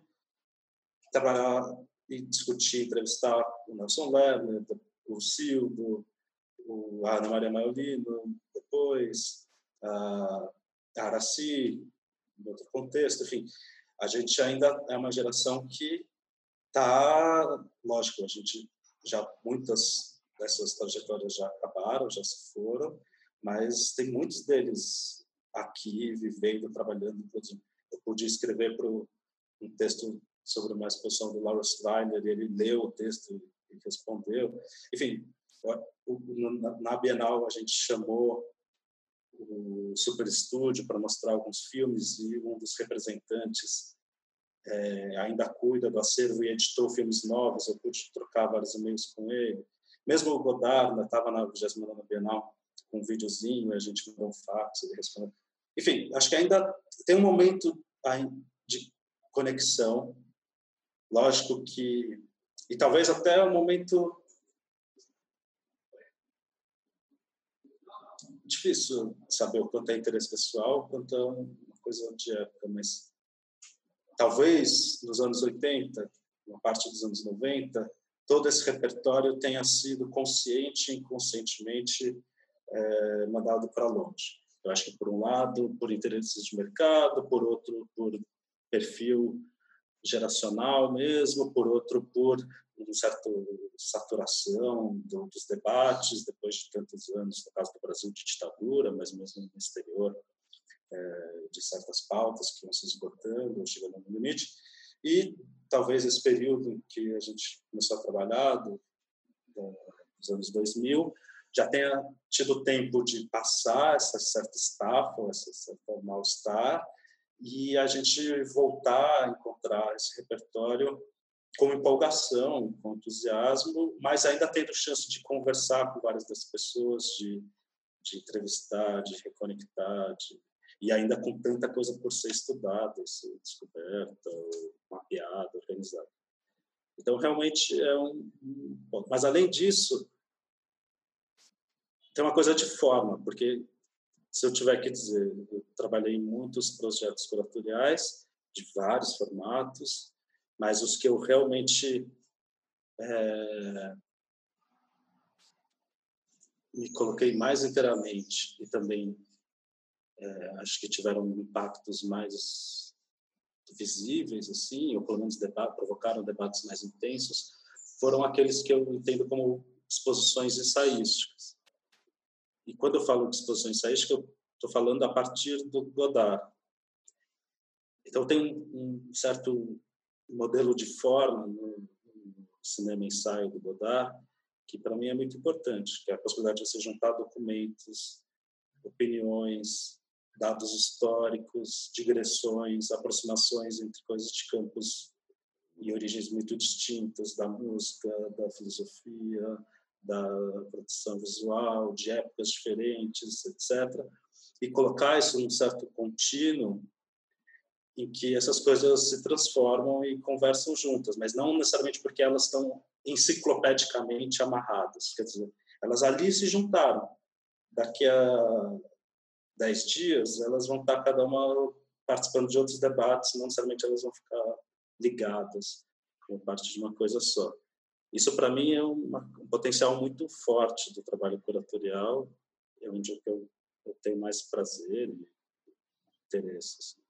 trabalhar e discutir, entrevistar o Nelson Lerner, o Silvio, o Ana Maria Maiolino, depois a Araci, em outro contexto, enfim, a gente ainda é uma geração que está, lógico, a gente já muitas dessas trajetórias já acabaram, já se foram, mas tem muitos deles aqui vivendo, trabalhando. Eu pude escrever para um texto sobre uma exposição do Lawrence Weiner, e ele leu o texto e respondeu. Enfim, na Bienal a gente chamou o Super Estúdio para mostrar alguns filmes e um dos representantes é, ainda cuida do acervo e editou filmes novos, eu pude trocar vários e-mails com ele. Mesmo o Godard estava na 29 Bienal com um videozinho, a gente mandou um fax, ele respondeu. Enfim, acho que ainda tem um momento de conexão Lógico que. E talvez até um momento. Difícil saber o quanto é interesse pessoal, quanto é uma coisa de época, mas talvez nos anos 80, na parte dos anos 90, todo esse repertório tenha sido consciente e inconscientemente é, mandado para longe. Eu acho que, por um lado, por interesses de mercado, por outro, por perfil geracional mesmo, por outro, por um certo saturação do, dos debates depois de tantos anos, no caso do Brasil, de ditadura, mas mesmo no exterior, é, de certas pautas que iam se esgotando, chegando no limite. E talvez esse período que a gente começou a trabalhar, do, dos anos 2000, já tenha tido tempo de passar essa certa estafa, essa certa mal-estar, e a gente voltar a encontrar esse repertório com empolgação, com entusiasmo, mas ainda tendo chance de conversar com várias das pessoas, de, de entrevistar, de reconectar, de, e ainda com tanta coisa por ser estudada, ser descoberta, mapeada, organizada. Então, realmente é um. Bom, mas, além disso, tem uma coisa de forma, porque se eu tiver que dizer, eu trabalhei em muitos projetos curatoriais de vários formatos, mas os que eu realmente é, me coloquei mais inteiramente e também é, acho que tiveram impactos mais visíveis assim ou pelo menos debate, provocaram debates mais intensos foram aqueles que eu entendo como exposições ensaísticas e quando eu falo de exposição ensaística, eu estou falando a partir do Godard. Então, tem um, certo modelo de forma no, cinema ensaio do Godard que, para mim, é muito importante, que é a possibilidade de você juntar documentos, opiniões, dados históricos, digressões, aproximações entre coisas de campos e origens muito distintas da música, da filosofia, da produção visual, de épocas diferentes, etc. E colocar isso num certo contínuo em que essas coisas se transformam e conversam juntas, mas não necessariamente porque elas estão enciclopedicamente amarradas. Quer dizer, elas ali se juntaram. Daqui a dez dias, elas vão estar cada uma participando de outros debates, não necessariamente elas vão ficar ligadas como parte de uma coisa só. Isso, para mim, é uma, um potencial muito forte do trabalho curatorial, é onde eu, eu tenho mais prazer e interesse. Assim.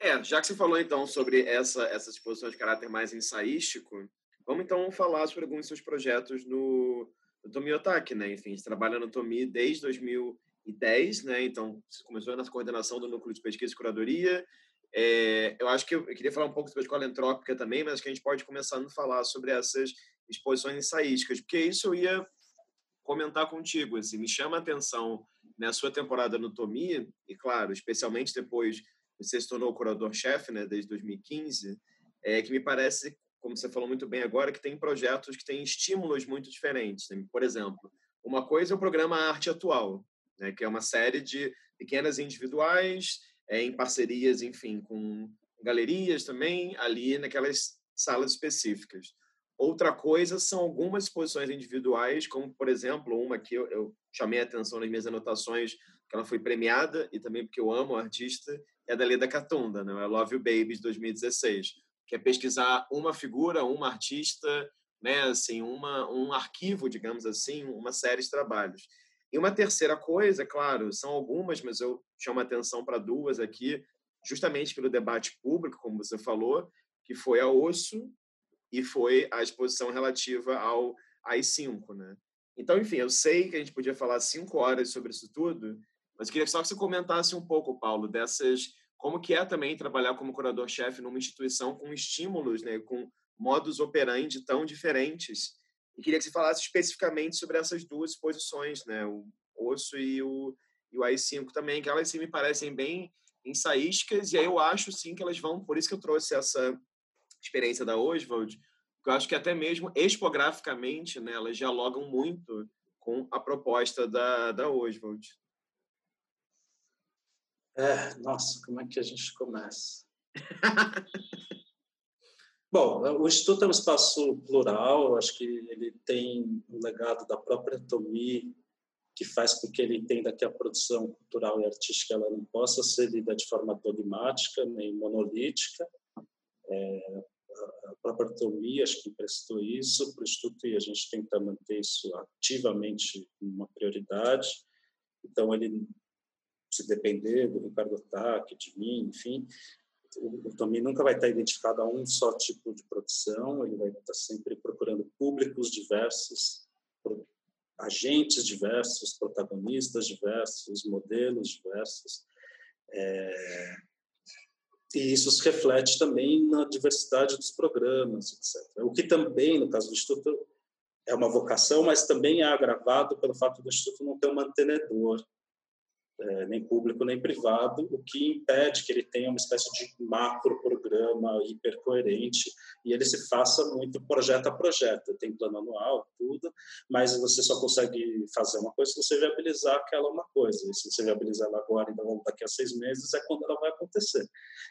É, já que você falou então sobre essa essa exposição de caráter mais ensaístico, vamos então falar sobre alguns dos seus projetos no, no Tomi Otaki, né? Enfim, você trabalha no Tomi desde 2010, né? Então, começou na coordenação do Núcleo de Pesquisa e Curadoria, é, eu acho que eu, queria falar um pouco sobre a escola entrópica também, mas acho que a gente pode começar a falar sobre essas exposições ensaísticas, porque isso eu ia comentar contigo. Assim, me chama a atenção na sua temporada no Tomi, e claro, especialmente depois você se tornou curador-chefe, né, desde 2015, é, que me parece, como você falou muito bem agora, que tem projetos que têm estímulos muito diferentes. Né? Por exemplo, uma coisa é o programa Arte Atual, né, que é uma série de pequenas individuais é, em parcerias, enfim, com galerias também, ali naquelas salas específicas. Outra coisa são algumas exposições individuais, como, por exemplo, uma que eu, eu chamei a atenção nas minhas anotações, que ela foi premiada, e também porque eu amo a artista, é a da Leda Catunda, né? é Love You Baby, de 2016, que é pesquisar uma figura, uma artista, né? assim, uma, um arquivo, digamos assim, uma série de trabalhos. E uma terceira coisa, claro, são algumas, mas eu chamo a atenção para duas aqui, justamente pelo debate público, como você falou, que foi a osso e foi a exposição relativa ao AI-5, né? Então, enfim, eu sei que a gente podia falar cinco horas sobre isso tudo, mas queria só que você comentasse um pouco, Paulo, dessas como que é também trabalhar como curador-chefe numa instituição com estímulos, né, com modos operandi tão diferentes e queria que você falasse especificamente sobre essas duas posições, né? O osso e o, e o AI5 também, que elas sim me parecem bem ensaísticas, e aí eu acho sim que elas vão, por isso que eu trouxe essa experiência da Oswald, que eu acho que até mesmo expograficamente, né, elas dialogam muito com a proposta da, da Oswald. É, nossa, como é que a gente começa? Bom, o Instituto é um espaço plural, acho que ele tem um legado da própria Tomi, que faz com que ele entenda que a produção cultural e artística ela não possa ser lida de forma dogmática nem monolítica. É, a própria Tomia acho que emprestou isso para o Instituto e a gente tenta manter isso ativamente uma prioridade. Então, ele, se depender do Ricardo Otaque, de mim, enfim, o, o Tomi nunca vai estar identificado a um só tipo de produção, ele vai estar sempre procurando públicos diversos, agentes diversos, protagonistas diversos, modelos diversos. É, e isso se reflete também na diversidade dos programas, etc. O que também, no caso do Instituto, é uma vocação, mas também é agravado pelo fato do Instituto não ter um mantenedor é, nem público nem privado, o que impede que ele tenha uma espécie de macro programa hipercoerente e ele se faça muito projeto a projeto. Tem plano anual, tudo, mas você só consegue fazer uma coisa se você viabilizar aquela uma coisa. E se você viabilizar ela agora, então daqui a seis meses, é quando ela vai acontecer.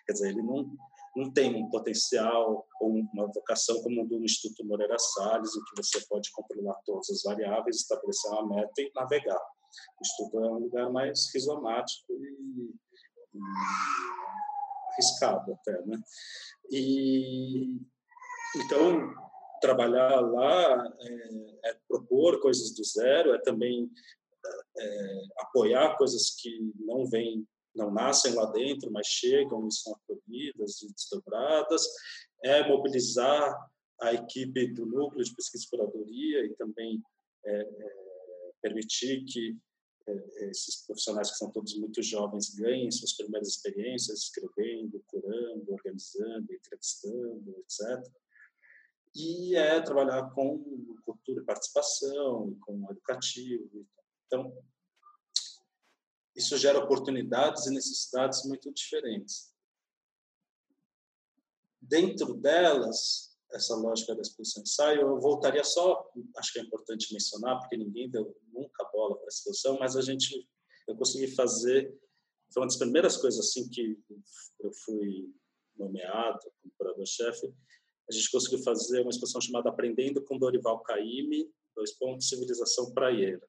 Quer dizer, ele não, não tem um potencial ou uma vocação como o do Instituto Moreira Salles, em que você pode controlar todas as variáveis, estabelecer uma meta e navegar. Estudo é um lugar mais rizomático e, e arriscado até, né? E então trabalhar lá é, é, propor coisas do zero, é também é, apoiar coisas que não vêm, não nascem lá dentro, mas chegam e são acolhidas e desdobradas, é mobilizar a equipe do núcleo de pesquisa e curadoria e também é, é permitir que é, esses profissionais que são todos muito jovens ganhem suas primeiras experiências escrevendo, curando, organizando, entrevistando, etc. E é trabalhar com cultura e participação, com educativo. Então, isso gera oportunidades e necessidades muito diferentes. Dentro delas, essa lógica da exposição ensaio, eu voltaria só, acho que é importante mencionar, porque ninguém deu nunca bola para a exposição, mas a gente, eu consegui fazer, foi uma das primeiras coisas assim que eu fui nomeado como curador-chefe, a gente conseguiu fazer uma exposição chamada Aprendendo com Dorival Caymmi, dois pontos, civilização praieira.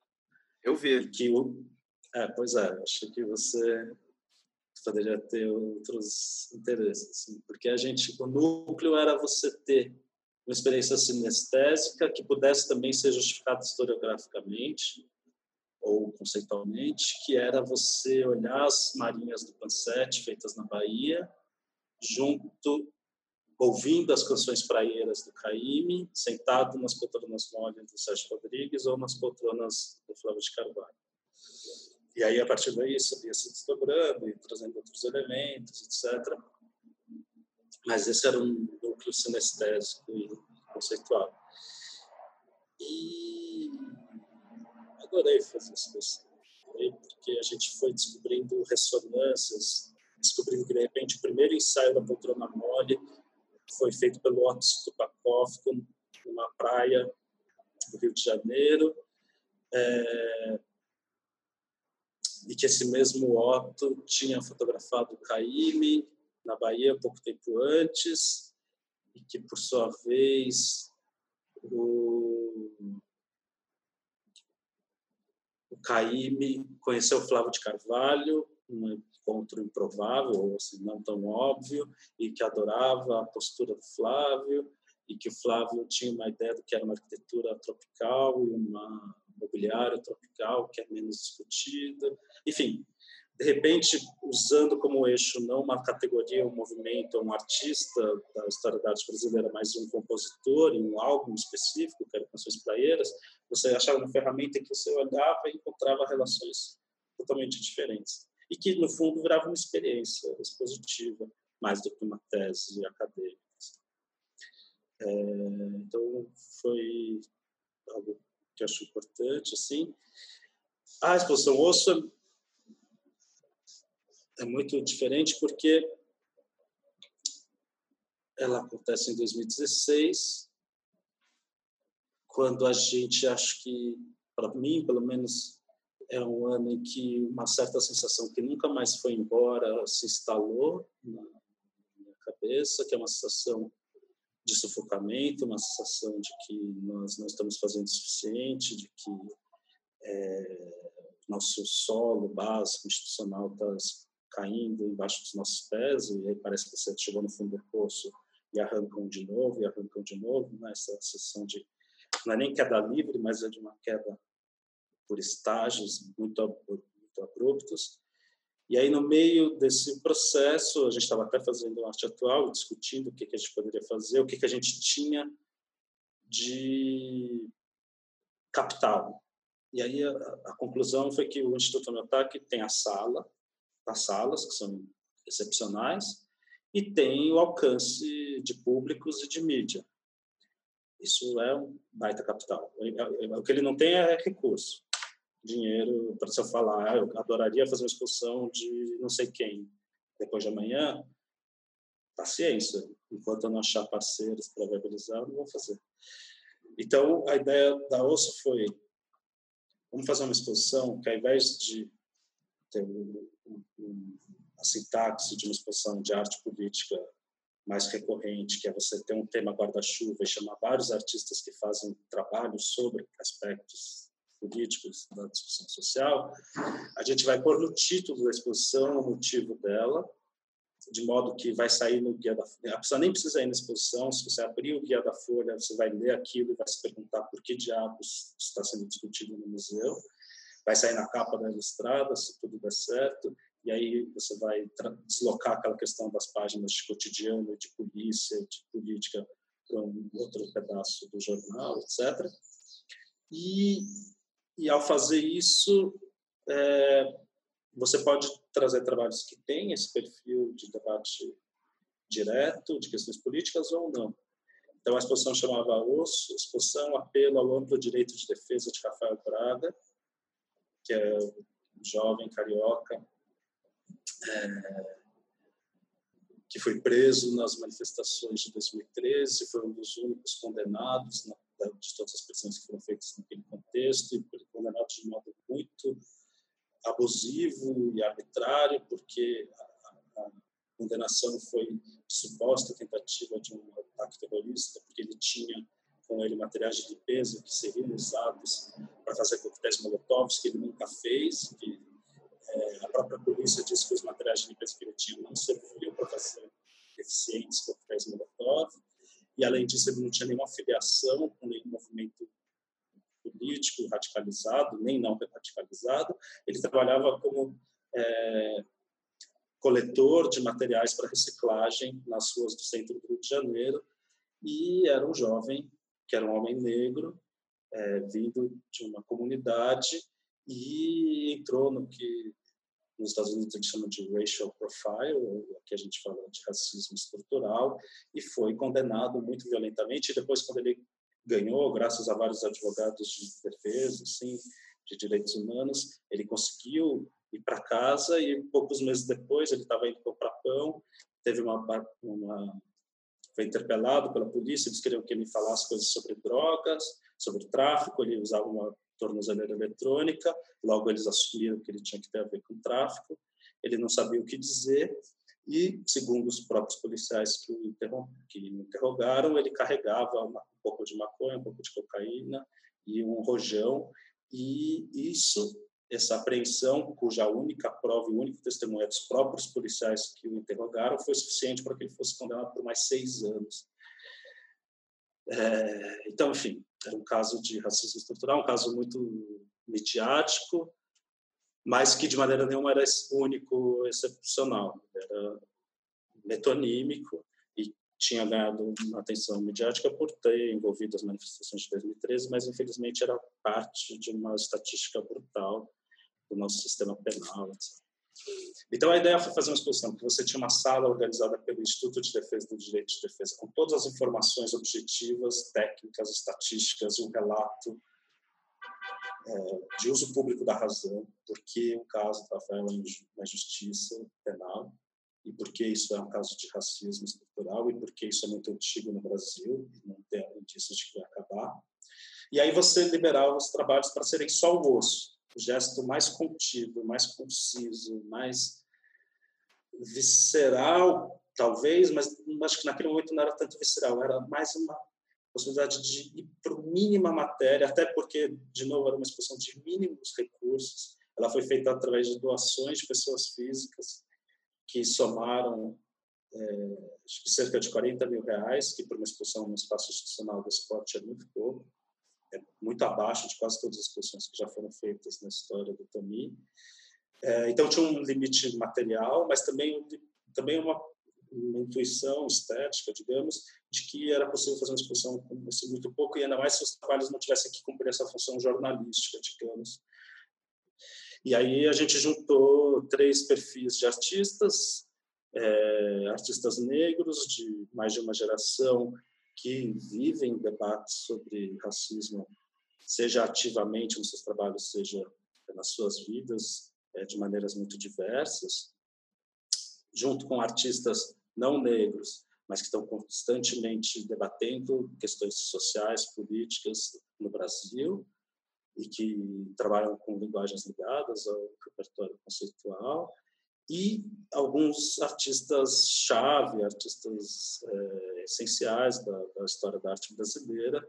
Eu vi. Que o, é, pois é, acho que você poderia ter outros interesses, assim, porque a gente, o núcleo era você ter uma experiência sinestésica que pudesse também ser justificada historiograficamente ou conceitualmente, que era você olhar as marinhas do Pansete feitas na Bahia, junto ouvindo as canções praieiras do Caíme, sentado nas poltronas moles do Sérgio Rodrigues ou nas poltronas do Flávio de Carvalho. E aí, a partir daí, isso ia se desdobrando e trazendo outros elementos, etc. Mas esse era um núcleo sinestésico e conceitual. E adorei fazer isso, porque a gente foi descobrindo ressonâncias, descobrindo que, de repente, o primeiro ensaio da poltrona mole foi feito pelo Otis Tupakov numa praia do Rio de Janeiro. É, e que esse mesmo Otto tinha fotografado o Caíme na Bahia pouco tempo antes e que por sua vez o, o Caíme conheceu o Flávio de Carvalho um encontro improvável ou assim, não tão óbvio e que adorava a postura do Flávio e que o Flávio tinha uma ideia do que era uma arquitetura tropical e uma mobiliário tropical, que é menos discutida. Enfim, de repente, usando como eixo não uma categoria, um movimento, um artista da história da arte brasileira, mas um compositor em um álbum específico, que era Canções Praieiras, você achava uma ferramenta que você olhava e encontrava relações totalmente diferentes. E que, no fundo, virava uma experiência expositiva, mais do que uma tese acadêmica. É, então, foi algo que acho importante, assim. A exposição osso é muito diferente porque ela acontece em 2016, quando a gente, acho que, para mim, pelo menos, é um ano em que uma certa sensação que nunca mais foi embora se instalou na minha cabeça, que é uma sensação de sufocamento, uma sensação de que nós não estamos fazendo o suficiente, de que é, nosso solo básico institucional está caindo embaixo dos nossos pés e aí parece que você chegou no fundo do poço e arrancam de novo e arrancam de novo, né? essa sensação de não é nem queda livre, mas é de uma queda por estágios muito, muito abruptos. E aí, no meio desse processo, a gente estava até fazendo arte atual, discutindo o que, que a gente poderia fazer, o que, que a gente tinha de capital. E aí, a, a conclusão foi que o Instituto Miotaque tem a sala, as salas, que são excepcionais, e tem o alcance de públicos e de mídia. Isso é um baita capital. O que ele não tem é recurso, dinheiro para se eu falar, ah, eu adoraria fazer uma exposição de não sei quem depois de amanhã. Paciência, enquanto eu não achar parceiros para viabilizar, eu não vou fazer. Então, a ideia da osso foi vamos fazer uma exposição que, ao invés de ter um, um, a sintaxe de uma exposição de arte política mais recorrente, que é você ter um tema guarda-chuva e chamar vários artistas que fazem trabalho sobre aspectos políticos da discussão social, a gente vai pôr no título da exposição o motivo dela, de modo que vai sair no guia da Folha. A pessoa nem precisa ir na exposição, se você abrir o guia da Folha, você vai ler aquilo e vai se perguntar por que diabos está sendo discutido no museu. Vai sair na capa da ilustrada, se tudo der certo e aí você vai deslocar aquela questão das páginas de cotidiano, de polícia, de política para um outro pedaço do jornal, etc. E, e ao fazer isso, é, você pode trazer trabalhos que têm esse perfil de debate direto, de questões políticas ou não. Então, a exposição chamava Osso, Exposição Apelo ao Amplo Direito de Defesa de Rafael Braga, que é um jovem carioca é, que foi preso nas manifestações de 2013, foi um dos únicos condenados na, de todas as prisões que foram feitas naquele contexto, e foi condenado de modo muito abusivo e arbitrário, porque a, a condenação foi suposta tentativa de um ataque terrorista, porque ele tinha com ele materiais de limpeza que seriam usados para fazer coquetéis molotovs que ele nunca fez, que é, a própria polícia disse que os materiais de limpeza que ele tinha não serviam para fazer eficientes coquetéis Molotov. E, além disso, ele não tinha nenhuma afiliação com nenhum movimento político radicalizado, nem não radicalizado. Ele trabalhava como é, coletor de materiais para reciclagem nas ruas do centro do Rio de Janeiro e era um jovem que era um homem negro é, vindo de uma comunidade e entrou no que nos Estados Unidos a gente chama de racial profile, que a gente fala de racismo estrutural, e foi condenado muito violentamente. E depois, quando ele ganhou, graças a vários advogados de defesa, assim, de direitos humanos, ele conseguiu ir para casa e poucos meses depois ele estava indo comprar pão, teve uma, uma foi interpelado pela polícia, eles queriam que ele falasse coisas sobre drogas, sobre tráfico, ele usava uma tornozeleira eletrônica, logo eles assumiram que ele tinha que ter a ver com tráfico, ele não sabia o que dizer, e, segundo os próprios policiais que o, que interrogaram, ele carregava um pouco de maconha, um pouco de cocaína e um rojão, e isso, essa apreensão, cuja única prova e único testemunho é dos próprios policiais que o interrogaram, foi suficiente para que ele fosse condenado por mais seis anos. É, então, enfim, era um caso de racismo estrutural, um caso muito midiático, mas que de maneira nenhuma era único, excepcional. Era metonímico e tinha ganhado uma atenção midiática por ter envolvido as manifestações de 2013, mas infelizmente era parte de uma estatística brutal do nosso sistema penal, etc. Então, a ideia foi fazer uma exposição que você tinha uma sala organizada pelo Instituto de Defesa do Direito de Defesa, com todas as informações objetivas, técnicas, estatísticas, um relato é, de uso público da razão, porque o caso é na justiça penal, e porque isso é um caso de racismo estrutural, e porque isso é muito antigo no Brasil, e não tem indícios de que vai acabar. E aí você liberava os trabalhos para serem só o osso, o gesto mais contido, mais conciso, mais visceral, talvez, mas acho que naquele momento não era tanto visceral, era mais uma possibilidade de ir para mínima matéria, até porque, de novo, era uma exposição de mínimos recursos. Ela foi feita através de doações de pessoas físicas que somaram é, cerca de 40 mil reais, que para uma exposição no espaço institucional do esporte é muito pouco, muito abaixo de quase todas as exposições que já foram feitas na história do Tomi. É, então tinha um limite material, mas também também uma, uma intuição estética, digamos, de que era possível fazer uma exposição com muito pouco e ainda mais se os trabalhos não tivessem que cumprir essa função jornalística, digamos. E aí a gente juntou três perfis de artistas, é, artistas negros de mais de uma geração que vivem debates sobre racismo, seja ativamente nos seus trabalhos, seja nas suas vidas, é, de maneiras muito diversas, junto com artistas não negros, mas que estão constantemente debatendo questões sociais, políticas no Brasil e que trabalham com linguagens ligadas ao repertório conceitual e alguns artistas-chave, artistas é, essenciais da, da, história da arte brasileira,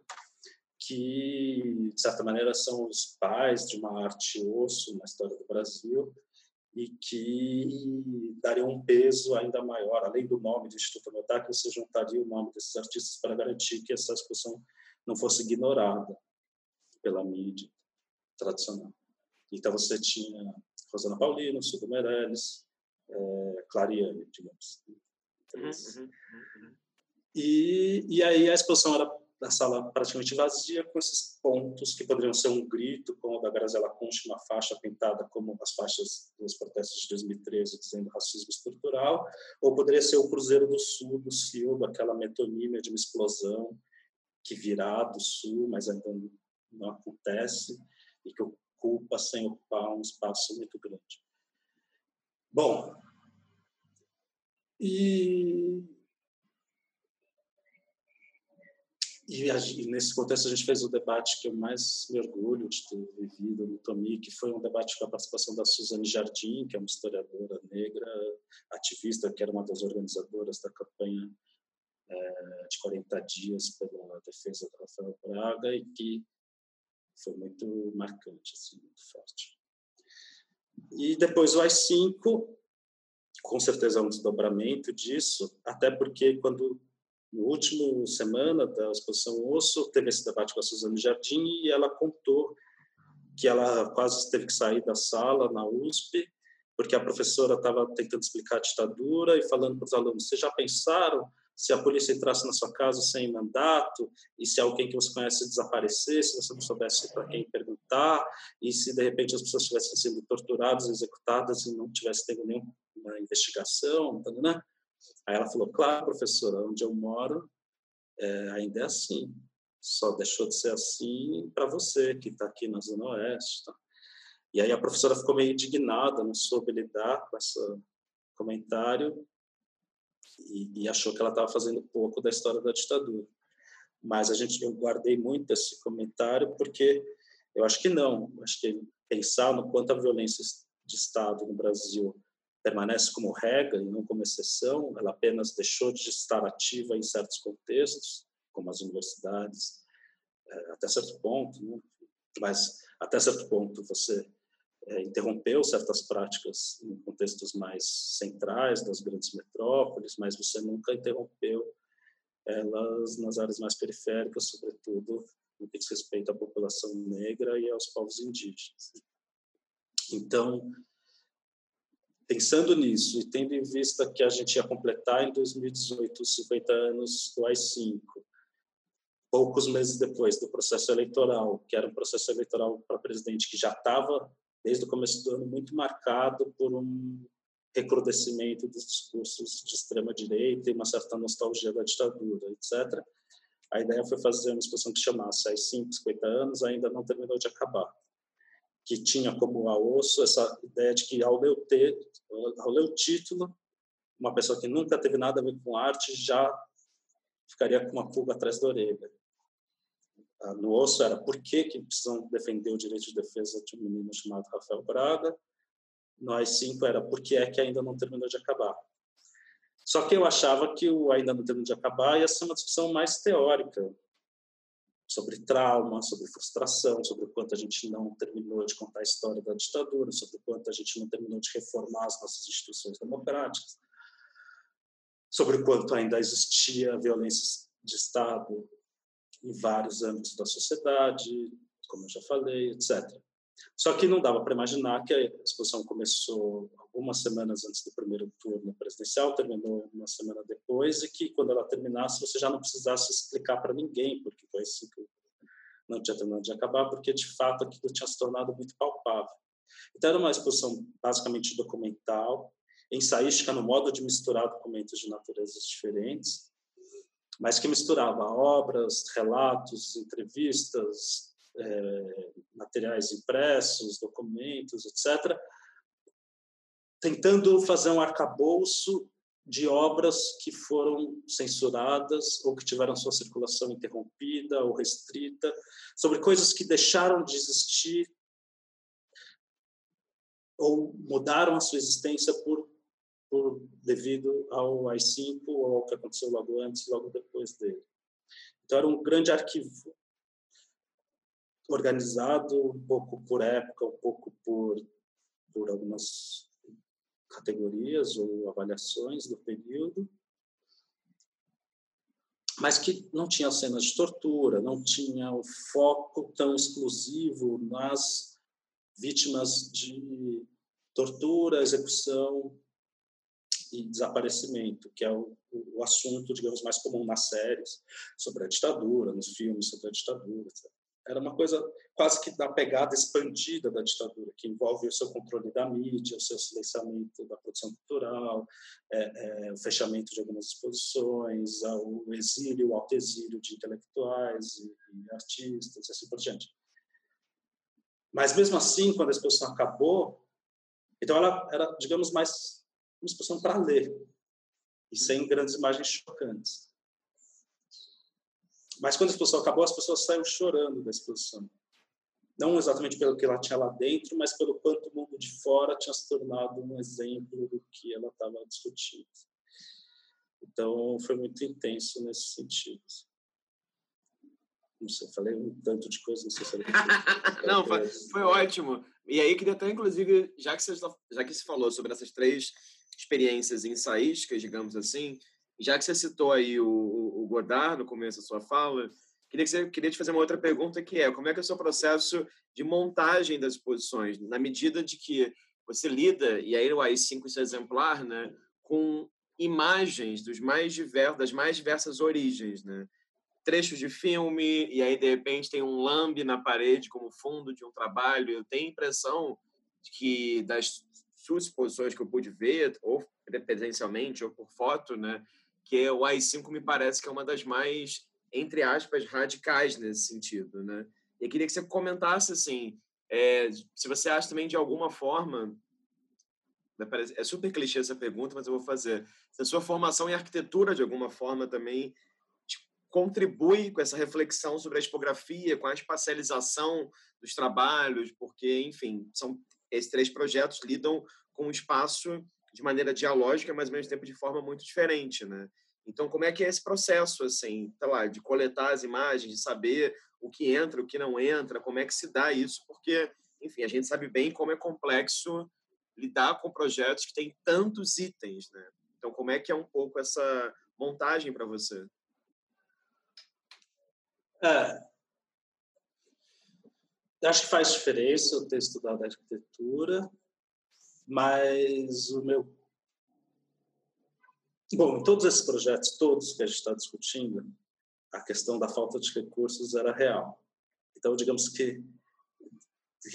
que, de certa maneira, são os pais de uma arte osso na história do Brasil e que daria um peso ainda maior, além do nome do Instituto Notar, que você juntaria o nome desses artistas para garantir que essa exposição não fosse ignorada pela mídia tradicional. Então você tinha Rosana Paulino, Sudo Meirelles, é, Clariane, digamos. Uhum, uhum, uhum. E, e aí a exposição era da sala praticamente vazia, com esses pontos que poderiam ser um grito, como o da Grazela Concha, uma faixa pintada como as faixas dos protestos de 2013, dizendo racismo estrutural, ou poderia ser o Cruzeiro do Sul, do Silva, aquela metonímia de uma explosão que virá do Sul, mas ainda não acontece, e que ocupa sem ocupar um espaço muito grande. Bom, e E, e, nesse contexto a gente fez o debate que eu mais me orgulho de ter vivido no Tomi, que foi um debate com a participação da Suzane Jardim, que é uma historiadora negra, ativista, que era uma das organizadoras da campanha é, de 40 dias pela defesa do Rafael Braga e que foi muito marcante, assim, muito forte. E depois o AI-5, com certeza é um desdobramento disso, até porque quando no último semana da exposição Osso, teve esse debate com a Suzane Jardim e ela contou que ela quase teve que sair da sala na USP, porque a professora estava tentando explicar a ditadura e falando para os alunos: vocês já pensaram se a polícia entrasse na sua casa sem mandato e se alguém que você conhece desaparecesse, você não soubesse para quem perguntar e se de repente as pessoas estivessem sendo torturadas, executadas e não tivesse tendo nenhuma investigação, né? Aí ela falou, claro, professora, onde eu moro é, ainda é assim. Só deixou de ser assim para você, que está aqui na Zona Oeste. Tá? E aí a professora ficou meio indignada, não soube lidar com esse comentário e, e achou que ela estava fazendo pouco da história da ditadura. Mas a gente, eu guardei muito esse comentário porque eu acho que não. Acho que pensar no quanto a violência de Estado no Brasil permanece como regra e não como exceção, ela apenas deixou de estar ativa em certos contextos, como as universidades, é, até certo ponto, né? mas até certo ponto você é, interrompeu certas práticas em contextos mais centrais das grandes metrópoles, mas você nunca interrompeu elas nas áreas mais periféricas, sobretudo no que diz respeito à população negra e aos povos indígenas. Então, Pensando nisso e tendo em vista que a gente ia completar em 2018 os 50 anos do AI-5, poucos meses depois do processo eleitoral, que era um processo eleitoral para presidente que já estava, desde o começo do ano, muito marcado por um recrudescimento dos discursos de extrema-direita e uma certa nostalgia da ditadura, etc. A ideia foi fazer uma exposição que chamasse AI-5, 50 anos, ainda não terminou de acabar que tinha como a osso essa ideia de que ao ler o, ao ler o título, uma pessoa que nunca teve nada a ver com arte já ficaria com uma pulga atrás da orelha. Ah, no osso era por que, que precisam defender o direito de defesa de um menino chamado Rafael Braga. No AI-5 era por que é que ainda não terminou de acabar. Só que eu achava que o ainda não terminou de acabar ia ser uma discussão mais teórica sobre trauma, sobre frustração, sobre o quanto a gente não terminou de contar a história da ditadura, sobre o quanto a gente não terminou de reformar as nossas instituições democráticas, sobre o quanto ainda existia violência de Estado em vários âmbitos da sociedade, como eu já falei, etc. Só que não dava para imaginar que a exposição começou algumas semanas antes do primeiro turno presidencial, terminou uma semana depois, e que quando ela terminasse você já não precisasse explicar para ninguém, porque foi assim que não tinha terminado de acabar, porque de fato aquilo tinha se tornado muito palpável. Então era uma exposição basicamente documental, ensaística no modo de misturar documentos de naturezas diferentes, mas que misturava obras, relatos, entrevistas, é, materiais impressos, documentos, etc., tentando fazer um arcabouço de obras que foram censuradas ou que tiveram sua circulação interrompida ou restrita, sobre coisas que deixaram de existir ou mudaram a sua existência por, por devido ao AI-5 ou ao que aconteceu logo antes, logo depois dele. Então era um grande arquivo organizado um pouco por época, um pouco por por algumas categorias ou avaliações do período, mas que não tinha cenas de tortura, não tinha o foco tão exclusivo nas vítimas de tortura, execução e desaparecimento, que é o, o assunto, digamos, mais comum nas séries sobre a ditadura, nos filmes sobre a ditadura, etc. Era uma coisa quase que da pegada expandida da ditadura, que envolve o seu controle da mídia, o seu silenciamento da produção cultural, é, é, o fechamento de algumas exposições, o exílio, o autoexílio de intelectuais e, e artistas, e assim por diante. Mas mesmo assim, quando a exposição acabou, então ela era, digamos, mais uma exposição para ler e sem grandes imagens chocantes. Mas quando a exposição acabou, as pessoas saíram chorando da exposição. Não exatamente pelo que ela tinha lá dentro, mas pelo quanto o mundo de fora tinha se tornado um exemplo do que ela estava discutindo. Então, foi muito intenso nesse sentido. Não sei, falei um tanto de coisa, não sei se era Não, foi, foi ótimo. E aí, queria até, inclusive, já que, você, já que você falou sobre essas três experiências ensaísticas, digamos assim, já que você citou aí o, o Godard no começo da sua fala, queria, que você, queria te fazer uma outra pergunta que é como é que é o seu processo de montagem das exposições, na medida de que você lida, e aí o AI5 isso é exemplar, né, com imagens dos mais diversos, das mais diversas origens, né? Trechos de filme, e aí de repente tem um lambe na parede como fundo de um trabalho. Eu tenho a impressão de que das suas exposições que eu pude ver, ou presencialmente, ou por foto, né, que o AI-5 me parece que é uma das mais, entre aspas, radicais nesse sentido, né? E eu queria que você comentasse, assim, é, se você acha também de alguma forma, é super clichê essa pergunta, mas eu vou fazer, se a sua formação em arquitetura, de alguma forma, também contribui com essa reflexão sobre a tipografia, com a espacialização dos trabalhos, porque, enfim, são esses três projetos lidam com o espaço de maneira dialógica, mas ao mesmo tempo de forma muito diferente, né? Então, como é que é esse processo, assim, tá lá, de coletar as imagens, de saber o que entra, o que não entra, como é que se dá isso? Porque, enfim, a gente sabe bem como é complexo lidar com projetos que têm tantos itens, né? Então, como é que é um pouco essa montagem para você? É, acho que faz diferença eu ter estudado arquitetura mas o meu. Bom, em todos esses projetos, todos que a gente está discutindo, a questão da falta de recursos era real. Então, digamos que,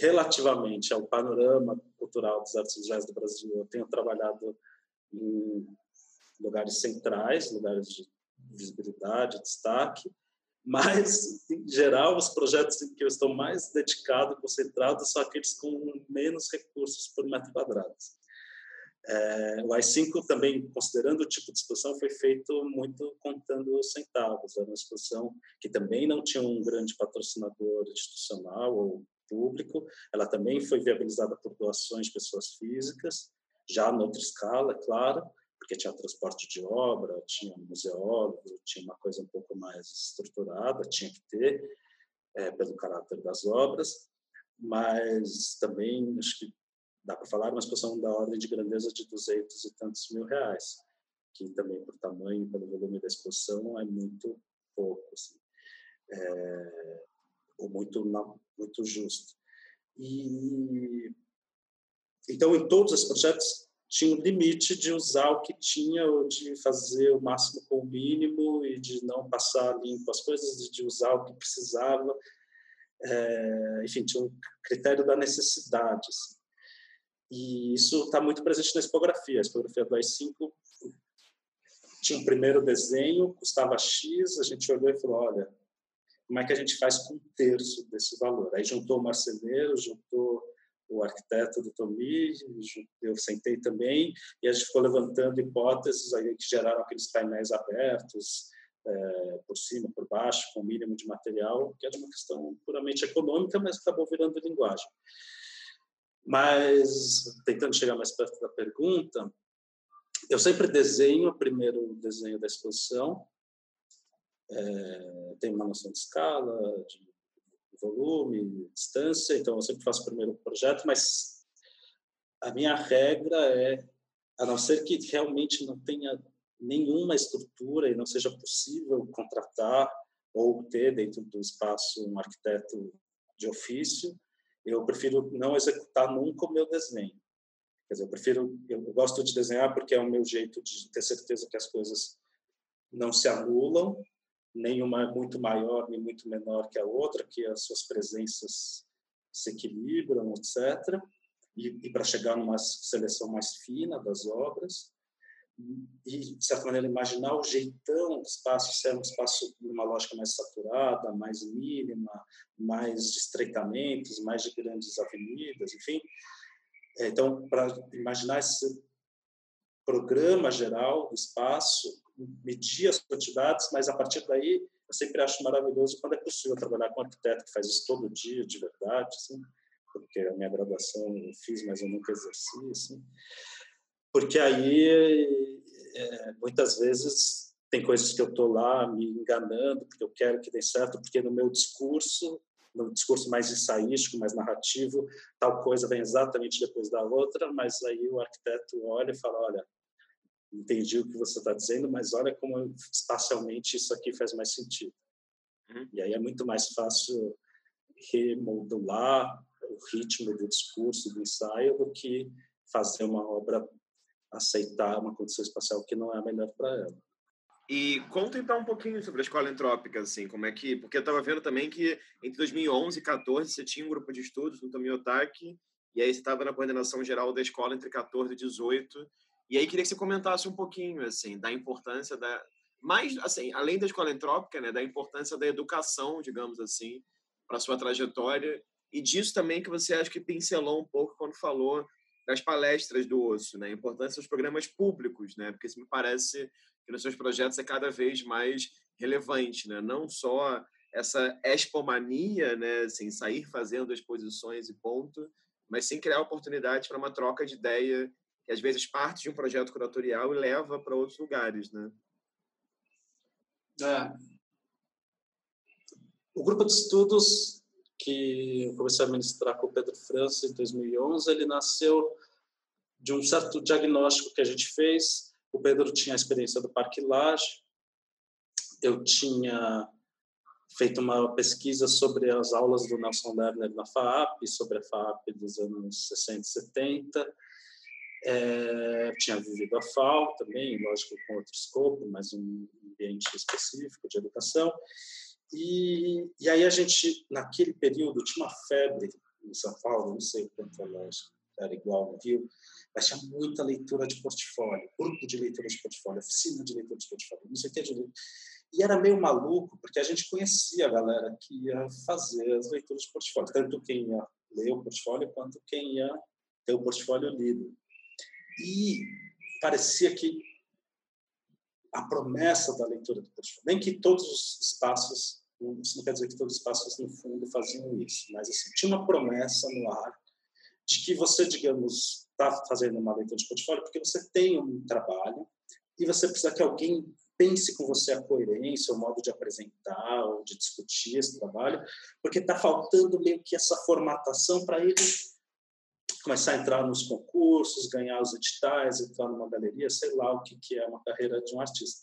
relativamente ao panorama cultural dos artes visuais do Brasil, eu tenho trabalhado em lugares centrais, lugares de visibilidade, destaque, mas, em geral, os projetos em que eu estou mais dedicado, concentrado, são aqueles com menos recursos por metro quadrado. É, o AI-5 também, considerando o tipo de exposição, foi feito muito contando centavos. Era uma exposição que também não tinha um grande patrocinador institucional ou público. Ela também foi viabilizada por doações de pessoas físicas, já noutra escala, é claro, porque tinha transporte de obra, tinha museólogo, tinha uma coisa um pouco mais estruturada, tinha que ter, é, pelo caráter das obras, mas também acho que dá para falar uma exposição da ordem de grandeza de 200 e tantos mil reais, que também por tamanho, pelo volume da exposição, é muito pouco, assim. é, ou muito muito justo. E então em todos os projetos tinha um limite de usar o que tinha ou de fazer o máximo com o mínimo e de não passar limpo as coisas, de usar o que precisava. É, enfim, tinha um critério da necessidade. Assim. E isso está muito presente na expografia. A expografia do AI5 tinha um primeiro desenho, custava X, a gente olhou e falou, olha, como é que a gente faz com um terço desse valor? Aí juntou o marceneiro, juntou o arquiteto do Tomi, eu sentei também, e a gente ficou levantando hipóteses aí que geraram aqueles painéis abertos, é, por cima, por baixo, com o mínimo de material, que era uma questão puramente econômica, mas acabou virando linguagem. Mas, tentando chegar mais perto da pergunta, eu sempre desenho o primeiro desenho da exposição, é, tenho uma noção de escala, de volume, distância, então eu sempre faço o primeiro projeto, mas a minha regra é, a não ser que realmente não tenha nenhuma estrutura e não seja possível contratar ou ter dentro do espaço um arquiteto de ofício, eu prefiro não executar nunca o meu desenho. Quer dizer, eu prefiro, eu gosto de desenhar porque é o meu jeito de ter certeza que as coisas não se anulam nenhuma é muito maior nem muito menor que a outra, que as suas presenças se equilibram, etc. E, e para chegar numa seleção mais fina das obras e de certa maneira imaginar o jeitão do espaço, se é um espaço de uma lógica mais saturada, mais mínima, mais de estreitamentos, mais de grandes avenidas, enfim. É, então, para imaginar esse programa geral do espaço medir as quantidades, mas a partir daí eu sempre acho maravilhoso quando é possível trabalhar com um arquiteto que faz isso todo dia, de verdade, assim, porque a minha graduação eu fiz, mas eu nunca exerci, assim, porque aí é, muitas vezes tem coisas que eu estou lá me enganando porque eu quero que dê certo, porque no meu discurso, no discurso mais ensaístico, mais narrativo, tal coisa vem exatamente depois da outra, mas aí o arquiteto olha e fala, olha, entendi o que você está dizendo, mas olha como espacialmente isso aqui faz mais sentido. Uhum. E aí é muito mais fácil remodular o ritmo do discurso, do ensaio, do que fazer uma obra aceitar uma condição espacial que não é a melhor para ela. E conta então um pouquinho sobre a escola entrópica, assim, como é que, porque eu estava vendo também que entre 2011 e 14 você tinha um grupo de estudos no Tomiotaki, e aí você estava na coordenação geral da escola entre 14 e 18, e aí queria que você comentasse um pouquinho assim da importância da mais assim, além da escola entrópica, né, da importância da educação, digamos assim, para sua trajetória e disso também que você acha que pincelou um pouco quando falou das palestras do osso, né, a importância dos programas públicos, né, porque isso me parece que nos seus projetos é cada vez mais relevante, né, não só essa expomania, né, assim, sair fazendo exposições e ponto, mas sim criar oportunidades para uma troca de ideia que às vezes parte de um projeto curatorial e leva para outros lugares, né? É. O grupo de estudos que eu comecei a ministrar com o Pedro França em 2011, ele nasceu de um certo diagnóstico que a gente fez. O Pedro tinha a experiência do Parque Laje, eu tinha feito uma pesquisa sobre as aulas do Nelson Lerner na FAAP, sobre a FAAP dos anos 60 e 70, é, tinha vivido a FAO também, lógico, com outro escopo, mas um ambiente específico de educação. E, e aí a gente, naquele período, tinha uma febre em São Paulo, não sei quanto ela era igual no Rio, mas tinha muita leitura de portfólio, grupo de leitura de portfólio, oficina de leitura de portfólio, não sei o que de e era meio maluco, porque a gente conhecia a galera que ia fazer as leituras de portfólio, tanto quem ia ler o portfólio quanto quem ia ter o portfólio lido. E parecia que a promessa da leitura do portfólio, nem que todos os espaços, isso não quer dizer que todos os espaços no fundo faziam isso, mas assim, tinha uma promessa no ar de que você, digamos, está fazendo uma leitura de portfólio porque você tem um trabalho e você precisa que alguém pense com você a coerência, o modo de apresentar ou de discutir esse trabalho, porque está faltando meio que essa formatação para ele começar a entrar nos concursos, ganhar os editais, entrar numa galeria, sei lá o que, que é uma carreira de um artista.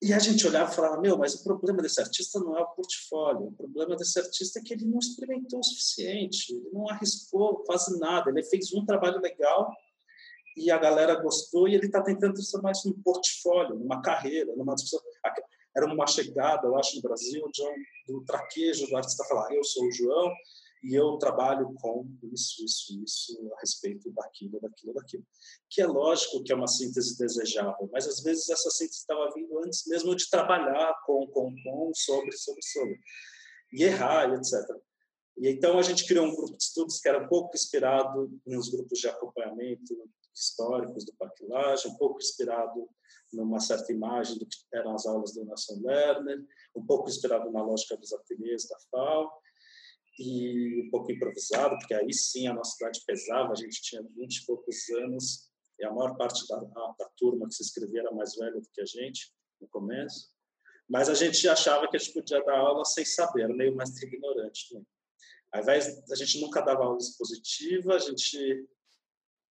E a gente olhava e falava, meu, mas o problema desse artista não é o portfólio, o problema desse artista é que ele não experimentou o suficiente, ele não arriscou quase nada, ele fez um trabalho legal e a galera gostou e ele está tentando transformar isso num portfólio, numa carreira, numa. Era uma chegada, eu acho, no Brasil, de um, do traquejo do artista falar, eu sou o João, e eu trabalho com isso, isso, isso a respeito daquilo, daquilo, daquilo. Que é lógico que é uma síntese desejável, mas às vezes essa síntese estava vindo antes mesmo de trabalhar com, com, com, sobre, sobre, sobre. E errar, etc. E então a gente criou um grupo de estudos que era um pouco inspirado nos grupos de acompanhamento históricos do Parquilage, um pouco inspirado numa certa imagem do que eram as aulas do Nelson Lerner, um pouco inspirado na lógica dos ateliês da FAO, e um pouco improvisado, porque aí sim a nossa idade pesava, a gente tinha 20 e poucos anos, e a maior parte da, da turma que se inscrevia era mais velha do que a gente, no começo. Mas a gente achava que a gente podia dar aula sem saber, era meio mais ignorante também. Ao invés, a gente nunca dava aula expositiva, a gente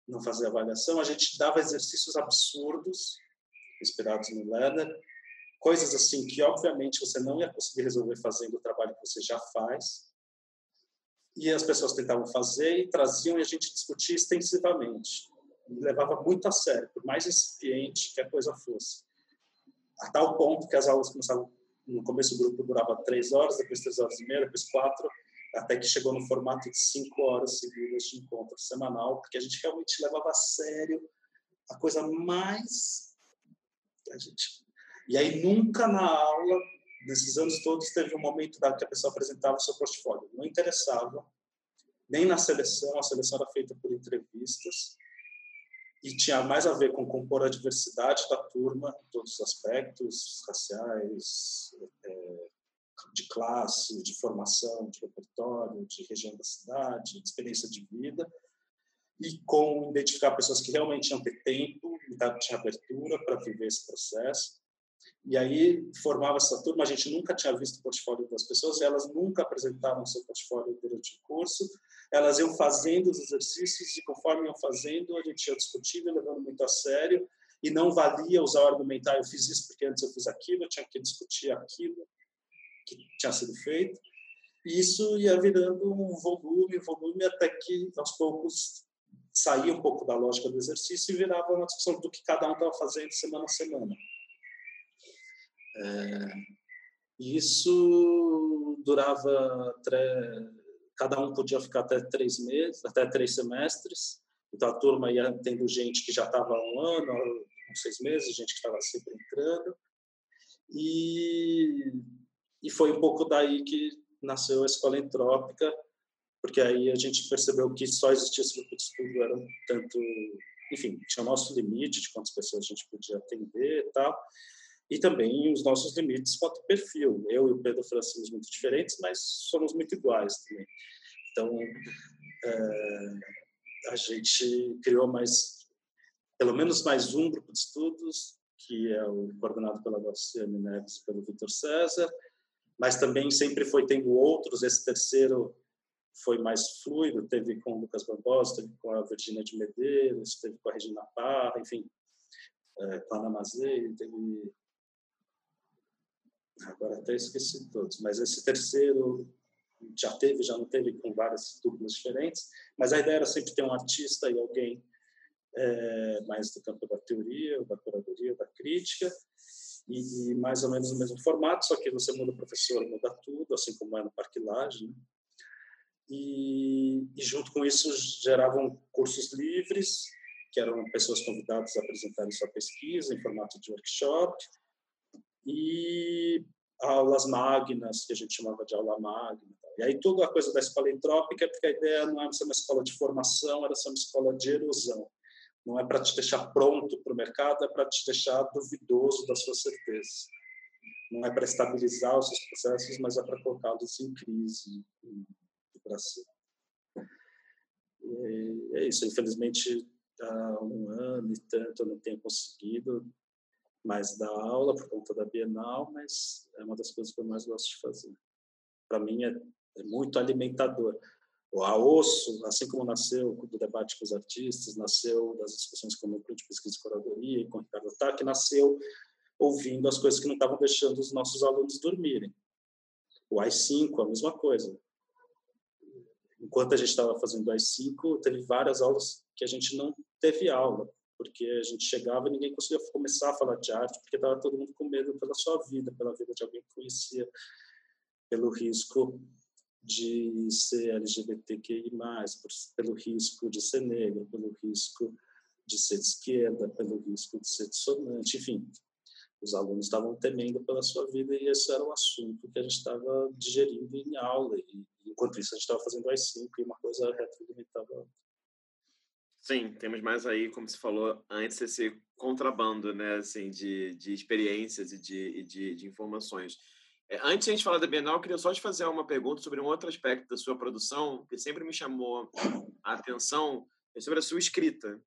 não fazia avaliação, a gente dava exercícios absurdos, inspirados no Lerner, coisas assim que, obviamente, você não ia conseguir resolver fazendo o trabalho que você já faz, e as pessoas tentavam fazer e traziam e a gente discutia extensivamente. E levava muito a sério, por mais incipiente que a coisa fosse. A tal ponto que as aulas começavam, no começo o grupo durava três horas, depois três horas e meia, depois quatro, até que chegou no formato de cinco horas seguidas de encontro semanal, porque a gente realmente levava a sério a coisa mais... A gente... E aí nunca na aula nesses anos todos teve um momento da que a pessoa apresentava o seu portfólio. Não interessava, nem na seleção, a seleção era feita por entrevistas e tinha mais a ver com compor a diversidade da turma, em todos os aspectos, raciais, é, de classe, de formação, de repertório, de região da cidade, de experiência de vida, e com identificar pessoas que realmente tinham ter tempo, tinha abertura para viver esse processo, e aí formava essa turma, a gente nunca tinha visto o portfólio das pessoas, elas nunca apresentaram seu portfólio durante o curso, elas iam fazendo os exercícios e conforme iam fazendo, a gente ia discutindo, levando muito a sério, e não valia usar o argumentar, eu fiz isso porque antes eu fiz aquilo, eu tinha que discutir aquilo que tinha sido feito, e isso ia virando um volume, volume, até que aos poucos saía um pouco da lógica do exercício e virava uma discussão do que cada um estava fazendo semana a semana. É, isso durava cada um podia ficar até três meses, até três semestres. Então a turma ia tendo gente que já estava um ano, uns seis meses, gente que estava sempre entrando. E, e foi um pouco daí que nasceu a escola entrópica, porque aí a gente percebeu que só existia esse grupo de estudo, era tanto, enfim, tinha o nosso limite de quantas pessoas a gente podia atender e tal e também os nossos limites quanto perfil. Eu e o Pedro França somos muito diferentes, mas somos muito iguais também. Então, é, a gente criou mais, pelo menos mais um grupo de estudos, que é o coordenado pela Garciane Neves e pelo Vitor César, mas também sempre foi tendo outros. Esse terceiro foi mais fluido, teve com o Lucas Barbosa, teve com a Virginia de Medeiros, teve com a Regina Parra, enfim, é, com a Ana Mazei, teve agora até esqueci todos, mas esse terceiro já teve, já não teve, com várias duplas diferentes, mas a ideia era sempre ter um artista e alguém é, mais do campo da teoria, da curadoria, da crítica, e mais ou menos o mesmo formato, só que você muda o professor, muda tudo, assim como é no Parquilage, né? e, e junto com isso geravam cursos livres, que eram pessoas convidadas a apresentarem sua pesquisa em formato de workshop, e aulas magnas, que a gente chamava de aula magna. E aí toda a coisa da escola entrópica, porque a ideia não era ser uma escola de formação, era ser uma escola de erosão. Não é para te deixar pronto para o mercado, é para te deixar duvidoso das suas certezas. Não é para estabilizar os seus processos, mas é para colocá-los em crise no Brasil. É isso, infelizmente, há um ano e tanto eu não tenho conseguido mais dar aula por conta da Bienal, mas é uma das coisas que eu mais gosto de fazer. Para mim é, é muito alimentador. O AOSSO, assim como nasceu do debate com os artistas, nasceu das discussões com o núcleo de pesquisa e curadoria e com o Ricardo Tac, nasceu ouvindo as coisas que não estavam deixando os nossos alunos dormirem. O AI-5, a mesma coisa. Enquanto a gente estava fazendo o AI-5, teve várias aulas que a gente não teve aula, porque a gente chegava e ninguém conseguia começar a falar de arte, porque estava todo mundo com medo pela sua vida, pela vida de alguém que conhecia, pelo risco de ser LGBTQI+, pelo risco de ser negro, pelo risco de ser de esquerda, pelo risco de ser dissonante, enfim. Os alunos estavam temendo pela sua vida e esse era o assunto que a gente estava digerindo em aula. E, enquanto isso, a gente estava fazendo as cinco e uma coisa retroalimentava Sim, temos mais aí, como você falou antes, esse contrabando, né, assim, de, de experiências e de, de, de informações. É, antes de a gente falar da Bienal, eu queria só te fazer uma pergunta sobre um outro aspecto da sua produção que sempre me chamou a atenção, é sobre a sua escrita.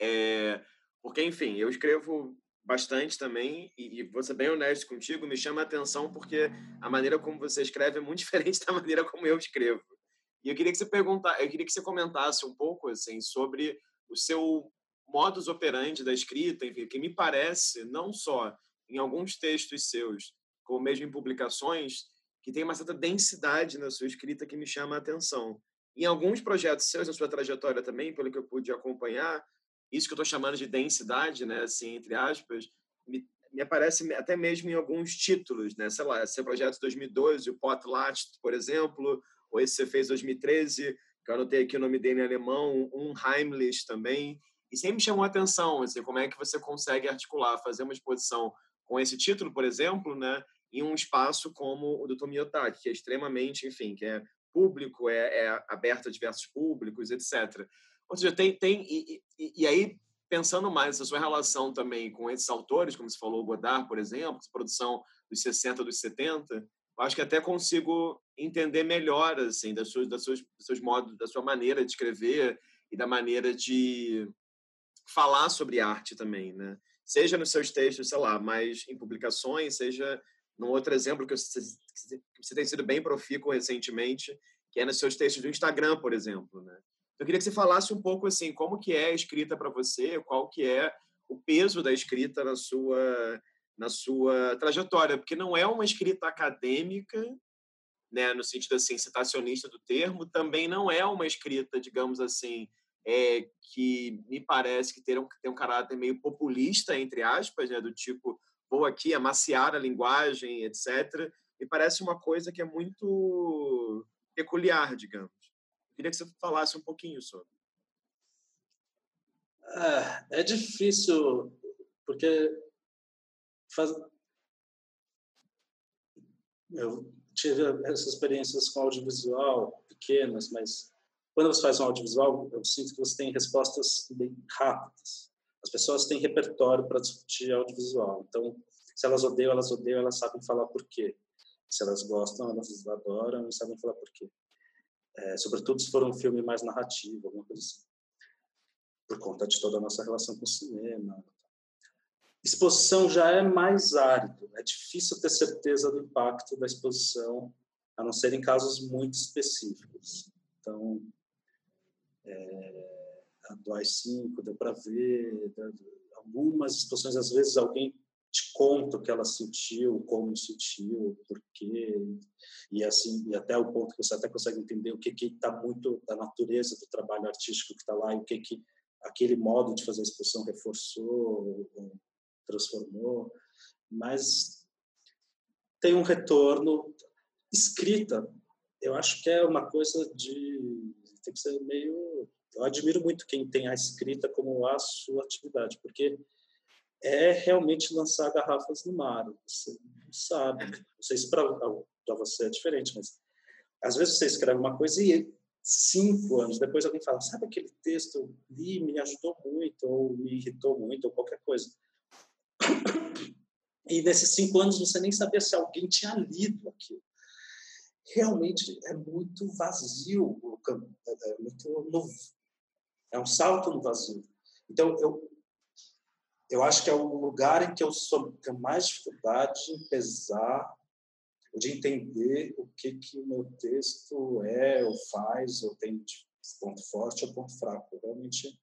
É, porque, enfim, eu escrevo bastante também e, e vou ser bem honesto contigo, me chama a atenção porque a maneira como você escreve é muito diferente da maneira como eu escrevo. E eu queria que você perguntar, eu queria que você comentasse um pouco assim sobre o seu modus operandi da escrita, enfim, que me parece não só em alguns textos seus, como mesmo em publicações, que tem uma certa densidade na sua escrita que me chama a atenção. Em alguns projetos seus, na sua trajetória também, pelo que eu pude acompanhar, isso que eu estou chamando de densidade, né, assim, entre aspas, me, me aparece até mesmo em alguns títulos, né, sei lá, seu projeto 2012, o Potlatch, por exemplo, ou esse você fez 2013, que eu anotei aqui o nome dele em alemão, um Heimlich também, e sempre me chamou a atenção, assim, como é que você consegue articular, fazer uma exposição com esse título, por exemplo, né, em um espaço como o do Tomiotaki, que é extremamente, enfim, que é público, é, é aberto a diversos públicos, etc. Ou seja, tem, tem e, e, e aí pensando mais a sua relação também com esses autores, como você falou, Godard, por exemplo, produção dos 60, dos 70, acho que até consigo entender melhor assim das suas, das suas, dos seus modos, da sua maneira de escrever e da maneira de falar sobre arte também, né? Seja nos seus textos, sei lá, mas em publicações, seja num outro exemplo que você, tem sido bem profícuo recentemente, que é nos seus textos do Instagram, por exemplo, né? Eu queria que você falasse um pouco assim, como que é a escrita para você, qual que é o peso da escrita na sua na sua trajetória, porque não é uma escrita acadêmica, né, no sentido assim citacionista do termo, também não é uma escrita, digamos assim, é, que me parece que tem um, tem um caráter meio populista, entre aspas, né, do tipo, vou aqui amaciar a linguagem, etc. Me parece uma coisa que é muito peculiar, digamos. Eu queria que você falasse um pouquinho sobre. É, é difícil, porque faz... eu tive essas experiências com audiovisual pequenas, mas quando você faz um audiovisual, eu sinto que você tem respostas bem rápidas. As pessoas têm repertório para discutir audiovisual. Então, se elas odeiam, elas odeiam, elas sabem falar por quê. Se elas gostam, elas adoram e sabem falar por quê. É, sobretudo se for um filme mais narrativo, alguma coisa assim. Por conta de toda a nossa relação com o cinema, Exposição já é mais árido, é difícil ter certeza do impacto da exposição, a não ser em casos muito específicos. Então, é, a do AI-5 deu para ver, algumas exposições, às vezes alguém te conta o que ela sentiu, como sentiu, por quê, e assim, e até o ponto que você até consegue entender o que que está muito da natureza do trabalho artístico que está lá e o que que aquele modo de fazer a exposição reforçou, transformou, mas tem um retorno. Escrita, eu acho que é uma coisa de. tem que ser meio. Eu admiro muito quem tem a escrita como a sua atividade, porque é realmente lançar garrafas no mar. Você não sabe. Não sei se para você é diferente, mas às vezes você escreve uma coisa e cinco anos depois alguém fala: sabe aquele texto li, me ajudou muito, ou me irritou muito, ou qualquer coisa. E nesses cinco anos você nem sabia se alguém tinha lido aquilo. realmente é muito vazio é, é muito novo. É um salto no vazio. Então, eu, eu acho que é o lugar em que eu sou, tenho mais dificuldade em pesar, de entender o que, que o meu texto é, ou faz, ou tem de ponto forte ou ponto fraco. Eu realmente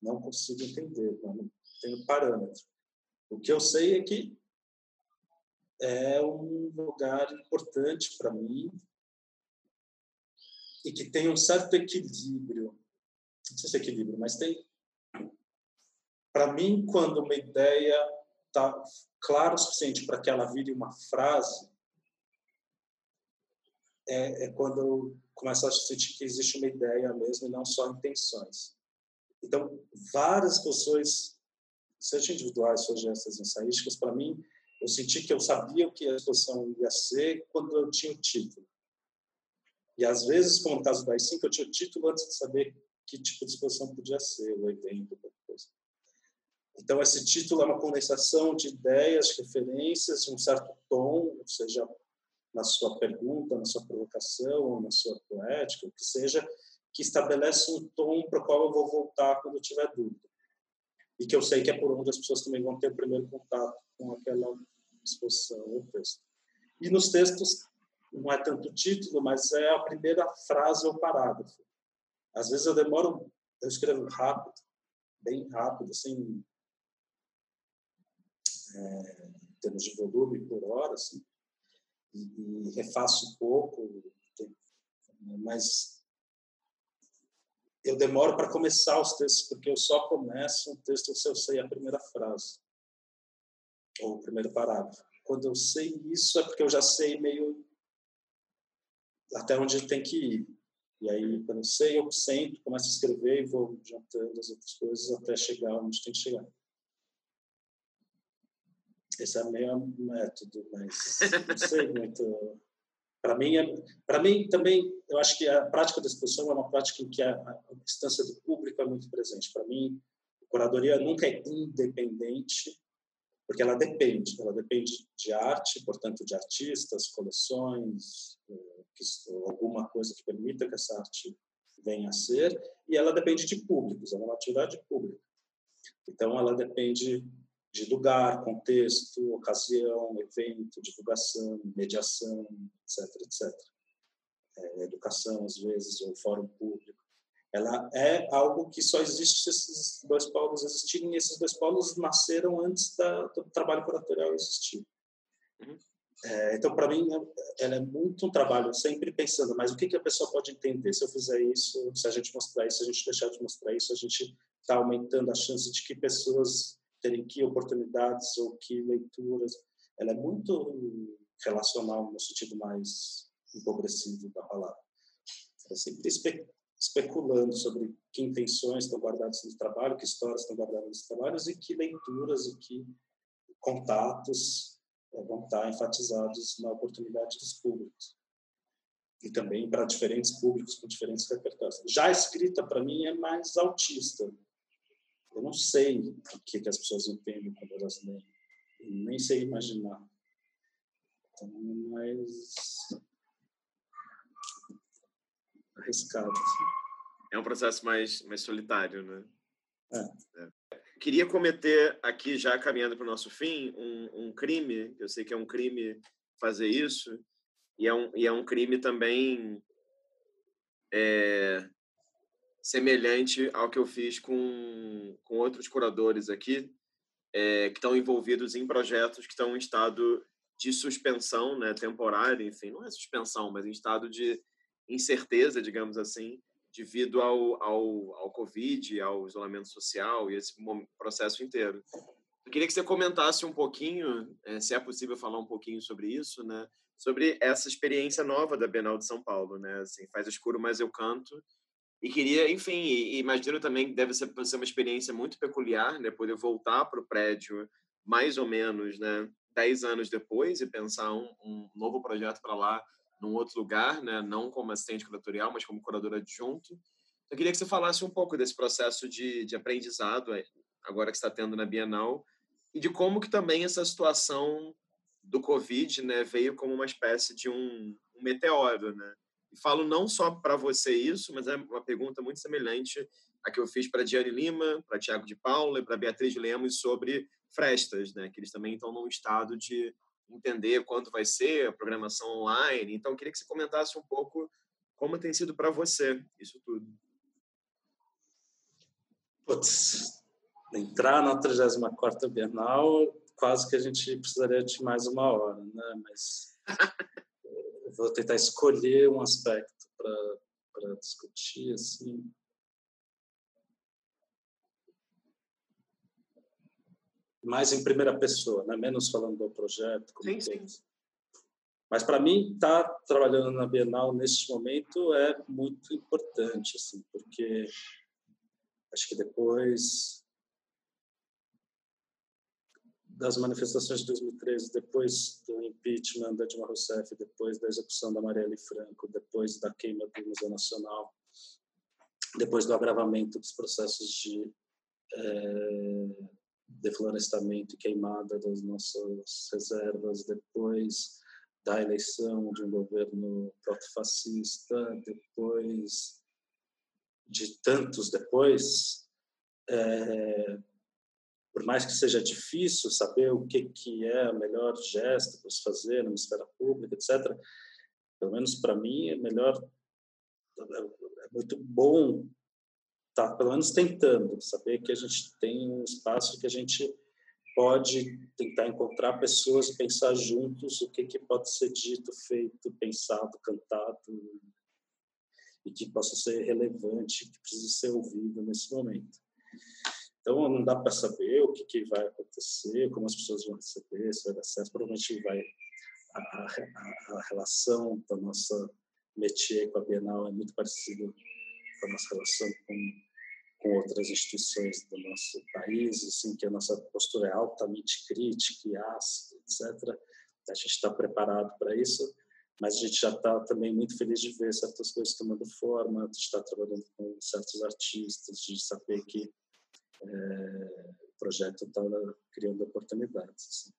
não consigo entender, não tenho parâmetro. O que eu sei é que é um lugar importante para mim e que tem um certo equilíbrio. Não sei se é equilíbrio, mas tem. Para mim, quando uma ideia está clara o suficiente para que ela vire uma frase, é, é quando eu começo a sentir que existe uma ideia mesmo e não só intenções. Então, várias pessoas, seja individuais, seja essas ensaísticas, para mim, eu senti que eu sabia o que a exposição ia ser quando eu tinha o título. E às vezes, como no caso das cinco, eu tinha o título antes de saber que tipo de exposição podia ser, o evento, qualquer coisa. Então, esse título é uma condensação de ideias, referências, um certo tom, seja, na sua pergunta, na sua provocação, na sua poética, o que seja, que estabelece um tom para o qual eu vou voltar quando eu tiver dúvida. E que eu sei que é por onde as pessoas também vão ter o primeiro contato com aquela exposição ou texto. E nos textos, não é tanto o título, mas é a primeira frase ou parágrafo. Às vezes eu demoro, eu escrevo rápido, bem rápido, assim, é, em termos de volume por hora, assim, e, e refaço um pouco, mas eu demoro para começar os textos, porque eu só começo um texto se eu sei a primeira frase, ou o primeiro parágrafo. Quando eu sei isso, é porque eu já sei meio até onde tem que ir. E aí, quando eu sei, eu sento, começo a escrever e vou juntando as outras coisas até chegar onde tem que chegar. Esse é meio método, mas não sei muito. Para mim, é, para mim também, eu acho que a prática da exposição é uma prática em que a, a distância do público é muito presente. Para mim, a curadoria nunca é independente, porque ela depende. Ela depende de arte, portanto, de artistas, coleções, eh, alguma coisa que permita que essa arte venha a ser, e ela depende de públicos, é uma atividade pública. Então, ela depende de lugar, contexto, ocasião, evento, divulgação, mediação, etc, etc. É, educação, às vezes, ou fórum público. Ela é algo que só existe se esses dois polos existirem, e esses dois polos nasceram antes da, do trabalho curatorial existir. Uhum. É, então, para mim, ela é muito um trabalho sempre pensando, mas o que, que a pessoa pode entender se eu fizer isso, se a gente mostrar isso, se a gente deixar de mostrar isso, a gente está aumentando a chance de que pessoas terem que oportunidades ou que leituras. Ela é muito relacional no sentido mais empobrecido da palavra. É sempre especulando sobre que intenções estão guardadas no trabalho, que histórias estão guardadas nos trabalhos e que leituras e que contatos é, vão estar enfatizados na oportunidade dos públicos e também para diferentes públicos com diferentes repertórios. Já a escrita, para mim, é mais autista eu não sei o que, que as pessoas entendem quando elas leem. nem sei imaginar. Então, mais arriscado. Assim. É um processo mais, mais solitário, né? É. é. Queria cometer aqui, já caminhando para o nosso fim, um, um crime. Eu sei que é um crime fazer isso, e é um, e é um crime também é, semelhante ao que eu fiz com, com outros curadores aqui, é, que estão envolvidos em projetos que estão em estado de suspensão né, temporária, enfim, não é suspensão, mas em estado de incerteza, digamos assim, devido ao, ao, ao Covid, ao isolamento social e esse processo inteiro. Eu queria que você comentasse um pouquinho, é, se é possível falar um pouquinho sobre isso, né? Sobre essa experiência nova da Bienal de São Paulo, né? Assim, faz escuro, mas eu canto. E queria, enfim, imagino também que deve ser, ser uma experiência muito peculiar, né? Poder voltar para o prédio mais ou menos, né? Dez anos depois e pensar um, um novo projeto para lá, num outro lugar, né? Não como assistente curatorial, mas como curadora adjunto. Eu queria que você falasse um pouco desse processo de, de aprendizado agora que está tendo na Bienal e de como que também essa situação do Covid né, veio como uma espécie de um, um meteoro, né? E falo não só para você isso, mas é uma pergunta muito semelhante à que eu fiz para Diane Lima, para Tiago de Paula e para Beatriz Lemos sobre frestas, né? Que eles também estão num estado de entender quanto vai ser a programação online. Então, eu queria que você comentasse um pouco como tem sido para você isso tudo. Putz, entrar na 34ª Bienal, quase que a gente precisaria de mais uma hora, né? Mas vou tentar escolher um aspecto para discutir, assim. Mais em primeira pessoa, né? menos falando do projeto. sim, sim. Mas para mim, estar tá trabalhando na Bienal neste momento é muito importante, assim, porque acho que depois das manifestações de 2013, depois do impeachment da Dilma Rousseff, depois da execução da Marielle Franco, depois da queima do Museu Nacional, depois do agravamento dos processos de é, deflorestamento e queimada das nossas reservas, depois da eleição de um governo proto-fascista, depois de tantos depois, é, por mais que seja difícil saber o que, que é o melhor gesto para se fazer na esfera pública, etc., pelo menos para mim é melhor, é muito bom estar tá, pelo menos tentando, saber que a gente tem um espaço que a gente pode tentar encontrar pessoas pensar juntos o que, que pode ser dito, feito, pensado, cantado e que possa ser relevante, que precisa ser ouvido nesse momento. Então, não dá para saber o que, que, vai acontecer, como as pessoas vão receber, se vai dar certo. Provavelmente vai a, a, a relação da nossa métier com a Bienal é muito parecida a nossa relação com com outras instituições do nosso país, assim, que a nossa postura é altamente crítica e ácida, etc. A gente está preparado para isso, mas a gente já está também muito feliz de ver certas coisas tomando forma, de estar trabalhando com certos artistas, de saber que é, o projeto está criando oportunidades. Assim.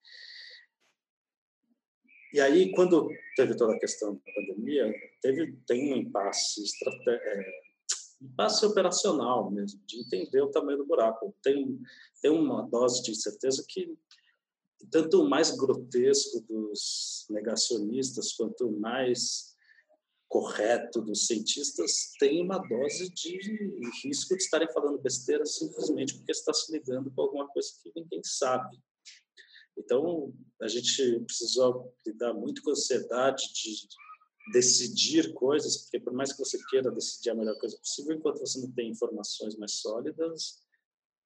E aí, quando teve toda a questão da pandemia, teve tem um impasse estratégico passe operacional mesmo, de entender o tamanho do buraco. Tem, tem uma dose de certeza que, tanto mais grotesco dos negacionistas, quanto mais correto dos cientistas, tem uma dose de risco de estarem falando besteira simplesmente porque está se ligando com alguma coisa que ninguém sabe. Então, a gente precisou lidar muito com a ansiedade de decidir coisas, porque por mais que você queira decidir a melhor coisa possível, enquanto você não tem informações mais sólidas,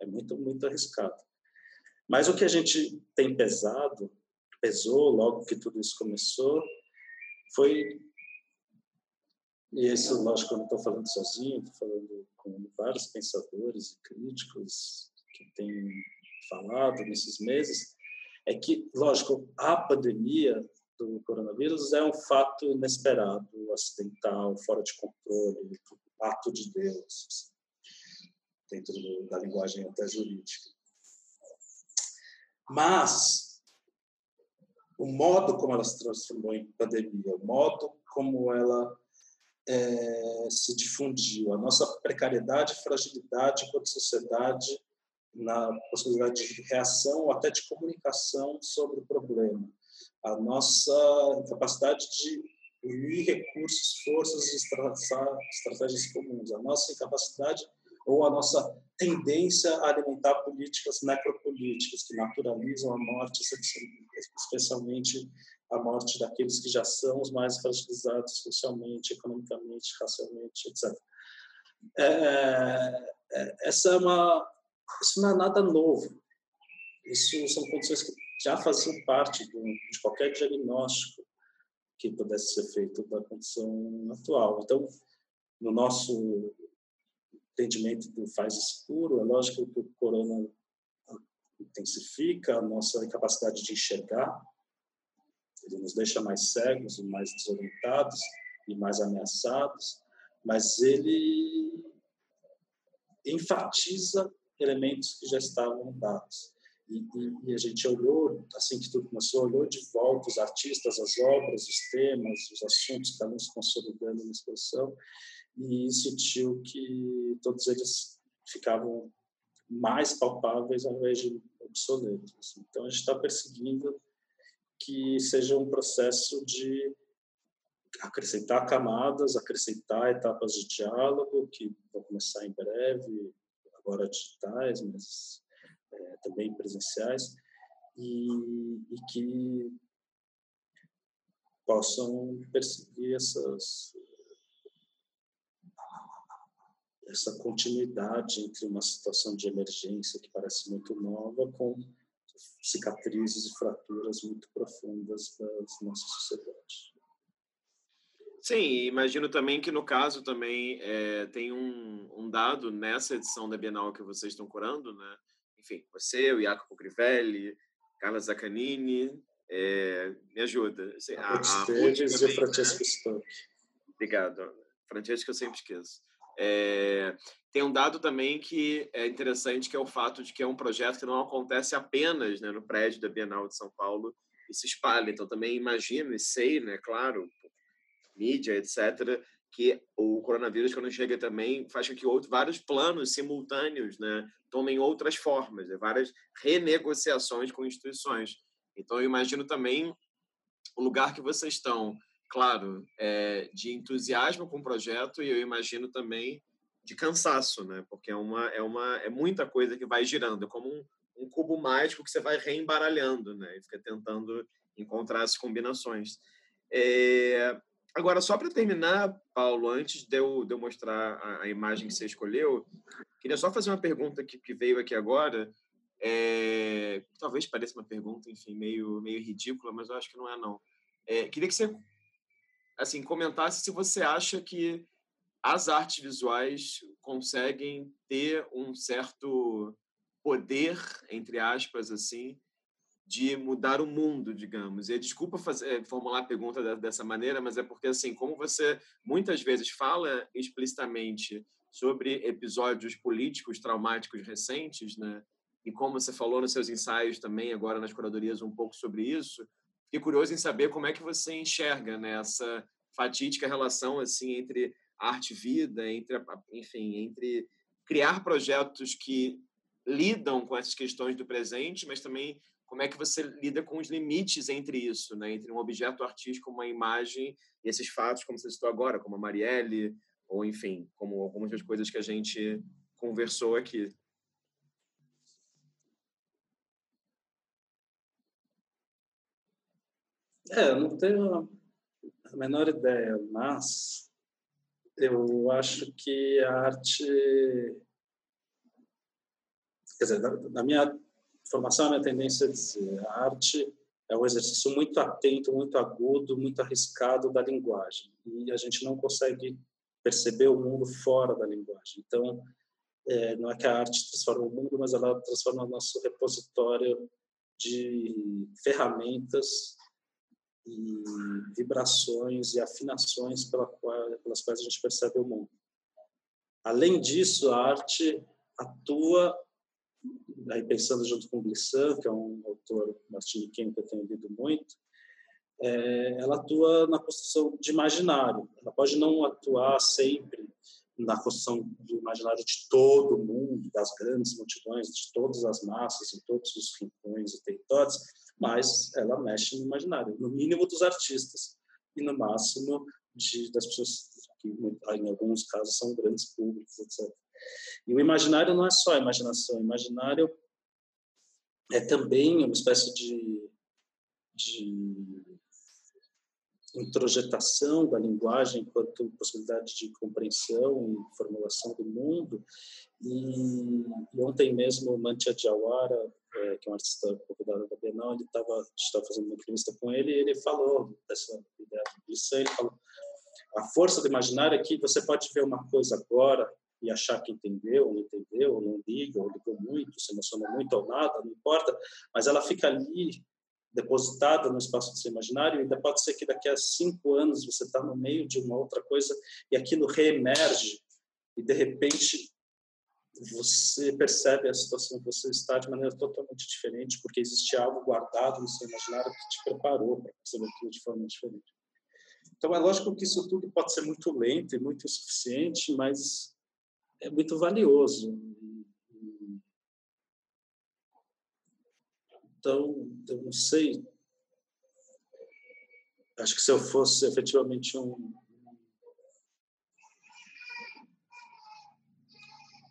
é muito, muito arriscado. Mas o que a gente tem pesado, pesou logo que tudo isso começou, foi. E isso, lógico, eu não estou falando sozinho, estou falando com vários pensadores e críticos que têm falado nesses meses, é que, lógico, a pandemia do coronavírus é um fato inesperado, acidental, fora de controle, ato de Deus, dentro da linguagem até jurídica. Mas o modo como ela se transformou em pandemia, o modo como ela é, se difundiu, a nossa precariedade e fragilidade enquanto sociedade na possibilidade de reação ou até de comunicação sobre o problema a nossa capacidade de unir recursos, forças e estratégias comuns, a nossa incapacidade ou a nossa tendência a alimentar políticas necropolíticas que naturalizam a morte, especialmente a morte daqueles que já são os mais fragilizados socialmente, economicamente, racialmente, etc. É, é, essa é uma, isso não é nada novo. Isso são condições que já faziam parte de qualquer diagnóstico que pudesse ser feito da condição atual. Então, no nosso entendimento do faz escuro, é lógico que o corona intensifica a nossa incapacidade de enxergar, ele nos deixa mais cegos mais desorientados e mais ameaçados, mas ele enfatiza elementos que já estavam dados. E, e, e, a gente olhou, assim que tudo começou, olhou de volta os artistas, as obras, os temas, os assuntos que estavam se consolidando na exposição, e sentiu que todos eles ficavam mais palpáveis ao invés de obsoletos. Então, a gente está perseguindo que seja um processo de acrescentar camadas, acrescentar etapas de diálogo, que vão começar em breve, agora digitais, mas é, também presenciais, e, e, que possam perseguir essas essa continuidade entre uma situação de emergência que parece muito nova com cicatrizes e fraturas muito profundas das nossa sociedade. Sim, imagino também que no caso também é, tem um, um, dado nessa edição da Bienal que vocês estão curando, né? Enfim, você, o Jacopo Crivelli, Carla Zaccanini, é, me ajuda. Assim, a, a, e o Francesco né? Obrigado. Francesco eu sempre esqueço. É, tem um dado também que é interessante, que é o fato de que é um projeto que não acontece apenas né, no prédio da Bienal de São Paulo e se espalha. Então, também imagino e sei, né, claro, mídia, etc., que o coronavírus, quando chega também, faz com que outros, vários planos simultâneos né, tomem outras formas, né, várias renegociações com instituições. Então, eu imagino também o lugar que vocês estão claro, é, de entusiasmo com o projeto e eu imagino também de cansaço, né? Porque é uma é uma é muita coisa que vai girando, é como um, um cubo mágico que você vai reembaralhando, né? E fica tentando encontrar as combinações. É... Agora, só para terminar, Paulo, antes de eu, de eu mostrar a, a, imagem que você escolheu, queria só fazer uma pergunta que, que veio aqui agora. É... Talvez pareça uma pergunta, enfim, meio, meio ridícula, mas eu acho que não é, não. É, queria que você assim, comentasse se você acha que as artes visuais conseguem ter um certo poder, entre aspas, assim, de mudar o mundo, digamos. E desculpa fazer, formular a pergunta dessa maneira, mas é porque, assim, como você muitas vezes fala explicitamente sobre episódios políticos traumáticos recentes, né? E como você falou nos seus ensaios também, agora nas curadorias, um pouco sobre isso, Fiquei curioso em saber como é que você enxerga né, essa fatídica relação assim entre arte e vida, entre, enfim, entre criar projetos que lidam com essas questões do presente, mas também como é que você lida com os limites entre isso, né? entre um objeto artístico, uma imagem e esses fatos, como você citou agora, como a Marielle, ou enfim, como algumas das coisas que a gente conversou aqui. É, eu não tenho a menor ideia, mas eu acho que a arte. Quer dizer, na minha formação, a minha tendência é dizer a arte é um exercício muito atento, muito agudo, muito arriscado da linguagem. E a gente não consegue perceber o mundo fora da linguagem. Então, é, não é que a arte transforma o mundo, mas ela transforma o nosso repositório de ferramentas e vibrações e afinações pela qual, pelas quais a gente percebe o mundo. Além disso, a arte atua, aí pensando junto com Glissant, que é um autor martiniquenho que eu tenho lido muito, é, ela atua na construção de imaginário. Ela pode não atuar sempre na construção do imaginário de todo mundo, das grandes multidões, de todas as massas, em todos os rincões e territórios, mas ela mexe no imaginário, no mínimo dos artistas e no máximo de, das pessoas que, em alguns casos, são grandes públicos, etc. E o imaginário não é só imaginação, o imaginário é também uma espécie de, de introjetação da linguagem enquanto possibilidade de compreensão e formulação do mundo. E, e ontem mesmo, Mantia Jawara, é, que é um artista convidado da Bienal, ele estava estava fazendo uma entrevista com ele e ele falou dessa ideia do ele falou a força do imaginário é que você pode ver uma coisa agora e achar que entendeu, ou não entendeu, ou não liga, ou ligou muito, se emociona muito ou nada, não importa, mas ela fica ali depositada no espaço do seu imaginário, e ainda pode ser que daqui a cinco anos você está no meio de uma outra coisa e aquilo reemerge e de repente você percebe a situação que você está de maneira totalmente diferente, porque existe algo guardado no seu imaginário que te preparou para perceber aquilo de forma diferente. Então, é lógico que isso tudo pode ser muito lento e muito insuficiente, mas é muito valioso. Então, eu não sei. Acho que se eu fosse efetivamente um,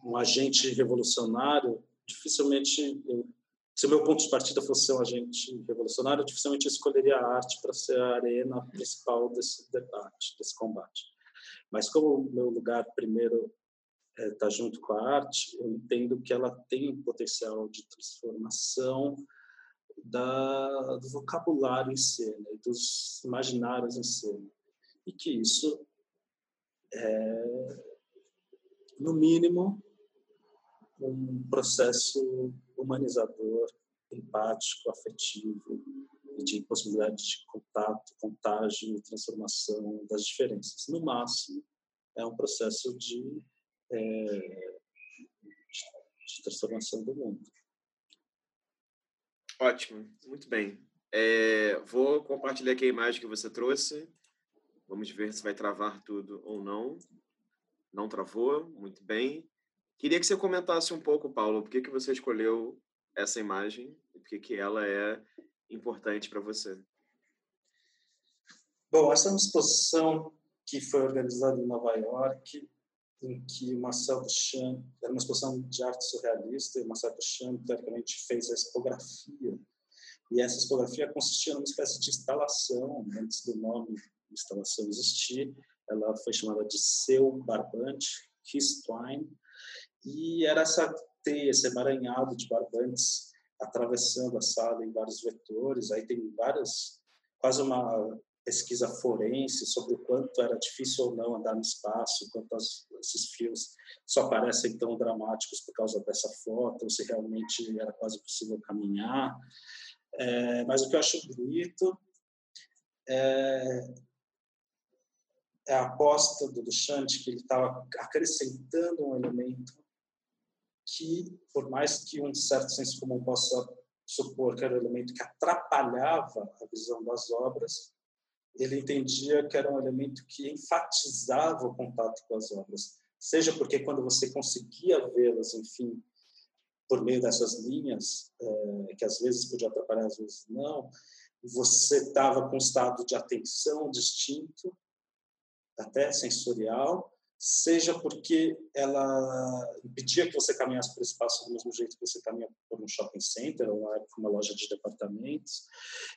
um agente revolucionário, dificilmente, eu, se o meu ponto de partida fosse um agente revolucionário, dificilmente escolheria a arte para ser a arena principal desse debate, desse combate. Mas como o meu lugar primeiro está é, tá junto com a arte, eu entendo que ela tem um potencial de transformação da, do vocabulário em si, né, dos imaginários em si, e que isso é, no mínimo, um processo humanizador, empático, afetivo e de possibilidade de contato, contágio e transformação das diferenças. No máximo, é um processo de, é, de transformação do mundo. Ótimo, muito bem. É, vou compartilhar aqui a imagem que você trouxe. Vamos ver se vai travar tudo ou não. Não travou, muito bem. Queria que você comentasse um pouco, Paulo, por que, que você escolheu essa imagem e por que, que ela é importante para você. Bom, essa é uma exposição que foi organizada em Nova York, em que Marcel Duchamp, era uma exposição de arte surrealista, e Marcel Duchamp, teoricamente, fez a expografia. E essa expografia consistia numa espécie de instalação, antes do nome instalação existir, ela foi chamada de Seu Barbante, His Twine, e era essa teia, esse emaranhado de barbantes atravessando a sala em vários vetores. Aí tem várias, quase uma pesquisa forense sobre o quanto era difícil ou não andar no espaço, quanto as, esses fios só parecem tão dramáticos por causa dessa foto, ou se realmente era quase possível caminhar. É, mas o que eu acho bonito é, é a aposta do Duchamp que ele estava acrescentando um elemento que, por mais que um certo senso comum possa supor que era um elemento que atrapalhava a visão das obras, ele entendia que era um elemento que enfatizava o contato com as obras, seja porque quando você conseguia vê-las, enfim, por meio dessas linhas, é, que às vezes podia atrapalhar, às vezes não, você estava com um estado de atenção distinto, até sensorial, seja porque ela impedia que você caminhasse por espaço do mesmo jeito que você caminha por um shopping center ou uma loja de departamentos.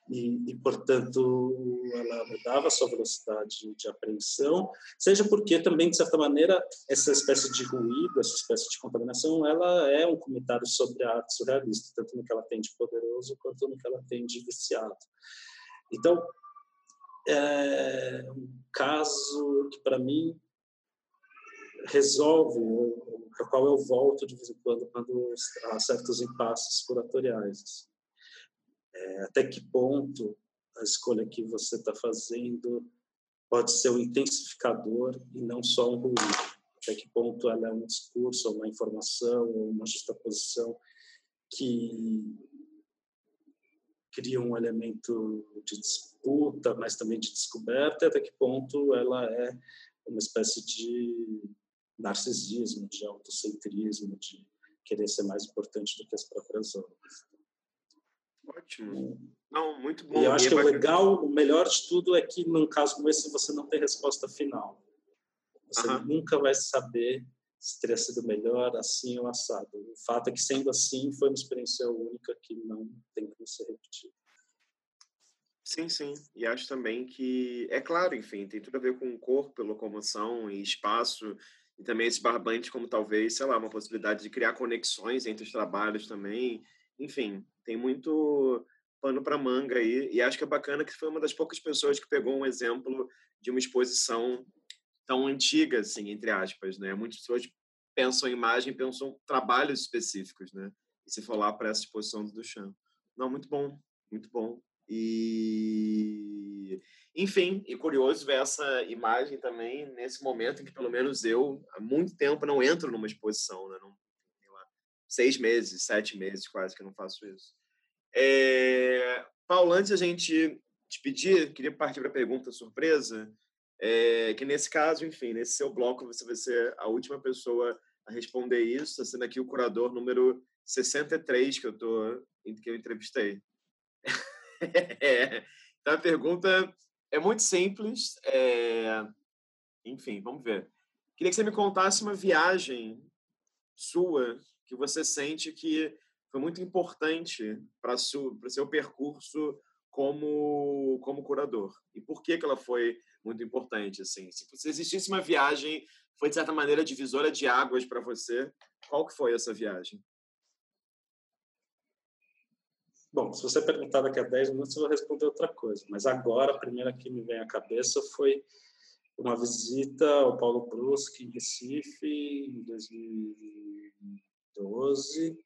E, e portanto ela mudava a sua velocidade de apreensão. Seja porque também de certa maneira essa espécie de ruído essa espécie de contaminação ela é um comentário sobre a arte surrealista tanto no que ela tem de poderoso quanto no que ela tem de viciado. Então é um caso que para mim resolve, para o qual eu volto de vez em quando, quando há certos impasses curatoriais. É, até que ponto a escolha que você está fazendo pode ser um intensificador e não só um ruído? Até que ponto ela é um discurso, uma informação, uma justaposição que cria um elemento de disputa, mas também de descoberta, até que ponto ela é uma espécie de narcisismo, de autocentrismo, de querer ser mais importante do que as próprias obras. Ótimo. Não, muito bom. E eu acho e que é o legal, o melhor de tudo é que num caso como esse você não tem resposta final. Você uh -huh. nunca vai saber se teria sido melhor assim ou assado. O fato é que sendo assim foi uma experiência única que não tem como ser repetida. Sim, sim. E acho também que, é claro, enfim, tem tudo a ver com o corpo, locomoção e espaço e também esse barbante como talvez, sei lá, uma possibilidade de criar conexões entre os trabalhos também. Enfim, tem muito pano para manga aí. E acho que é bacana que foi uma das poucas pessoas que pegou um exemplo de uma exposição tão antiga, assim, entre aspas, né? Muitas pessoas pensam em imagem, pensam trabalhos específicos, né? E se for lá para essa exposição do Duchamp. Não, muito bom, muito bom. E enfim, e curioso ver essa imagem também nesse momento em que, pelo menos eu, há muito tempo não entro numa exposição, né? Não seis meses, sete meses quase que eu não faço isso. É... Paulo, antes a gente te pedir, queria partir para a pergunta surpresa, é, que nesse caso, enfim, nesse seu bloco você vai ser a última pessoa a responder isso, está sendo aqui o curador número 63 que eu, tô, que eu entrevistei. é, então a pergunta é muito simples, é, enfim, vamos ver. Queria que você me contasse uma viagem sua que você sente que foi muito importante para o seu percurso como como curador. E por que que ela foi muito importante assim? Se existisse uma viagem foi de certa maneira divisora de águas para você qual que foi essa viagem Bom, se você perguntar daqui a 10 minutos, eu vou responder outra coisa. Mas agora, a primeira que me vem à cabeça foi uma visita ao Paulo Brusque, em Recife, em 2012,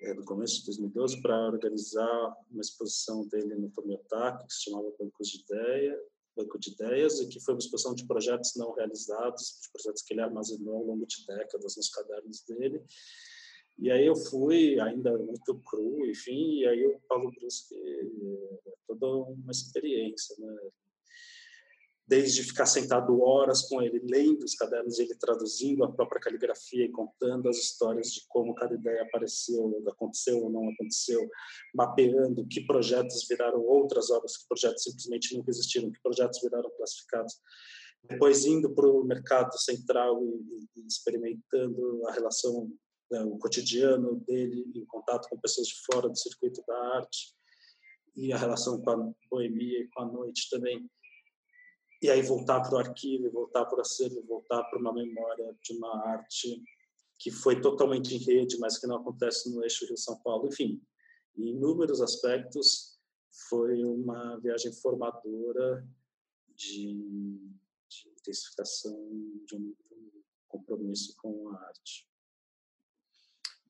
é, no começo de 2012, para organizar uma exposição dele no Tomiotaque, que se chamava Banco de, Ideia, Banco de Ideias, e que foi uma exposição de projetos não realizados, de projetos que ele armazenou ao longo de décadas nos cadernos dele. E aí eu fui, ainda muito cru, enfim, e aí o Paulo Brusque é toda uma experiência, né? Desde ficar sentado horas com ele, lendo os cadernos, ele traduzindo a própria caligrafia e contando as histórias de como cada ideia apareceu, aconteceu ou não aconteceu, mapeando que projetos viraram outras obras, que projetos simplesmente não existiram, que projetos viraram classificados depois indo para o mercado central e, experimentando a relação o cotidiano dele em contato com pessoas de fora do circuito da arte e a relação com a boemia e com a noite também. E aí voltar para o arquivo, voltar para o acervo, voltar para uma memória de uma arte que foi totalmente em rede, mas que não acontece no eixo Rio-São Paulo. Enfim, em inúmeros aspectos, foi uma viagem formadora de, de intensificação de um compromisso com a arte.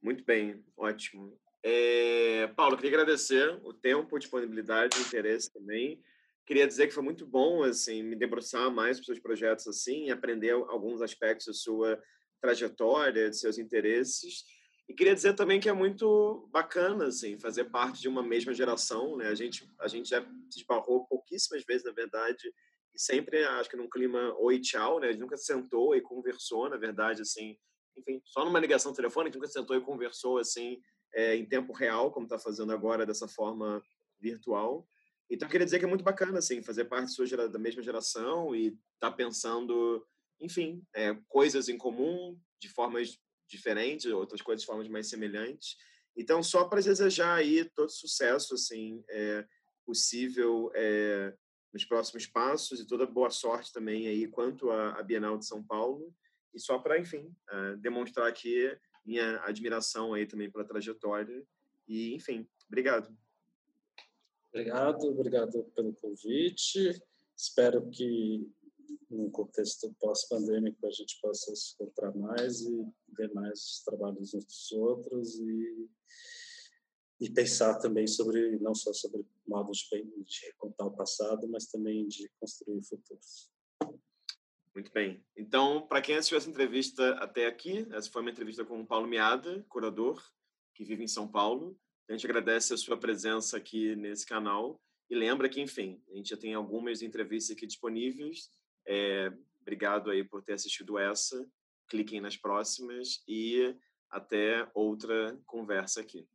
Muito bem, ótimo. É, Paulo, queria agradecer o tempo, disponibilidade, o interesse também. Queria dizer que foi muito bom assim me debruçar mais sobre seus projetos assim, aprender alguns aspectos da sua trajetória, de seus interesses. E queria dizer também que é muito bacana assim fazer parte de uma mesma geração, né? A gente a gente já se esbarrou pouquíssimas vezes, na verdade, e sempre acho que num clima oi tchau, né? A gente nunca sentou e conversou, na verdade, assim, enfim, só numa ligação telefônica, nunca sentou e conversou assim é, em tempo real, como está fazendo agora dessa forma virtual. Então, eu queria dizer que é muito bacana, assim, fazer parte sua, da mesma geração e estar tá pensando, enfim, é, coisas em comum, de formas diferentes, outras coisas de formas mais semelhantes. Então, só para desejar aí todo sucesso, assim, é, possível é, nos próximos passos e toda boa sorte também aí quanto à Bienal de São Paulo e só para, enfim, uh, demonstrar aqui minha admiração aí também pela trajetória. E, enfim, obrigado. Obrigado, obrigado pelo convite. Espero que, num contexto pós-pandêmico, a gente possa se encontrar mais e ver mais os trabalhos uns dos outros e, e pensar também sobre, não só sobre modos de, de contar o passado, mas também de construir futuros. Muito bem. Então, para quem assistiu essa entrevista até aqui, essa foi uma entrevista com o Paulo Miada, curador, que vive em São Paulo. A gente agradece a sua presença aqui nesse canal e lembra que, enfim, a gente já tem algumas entrevistas aqui disponíveis. É, obrigado aí por ter assistido essa. Cliquem nas próximas e até outra conversa aqui.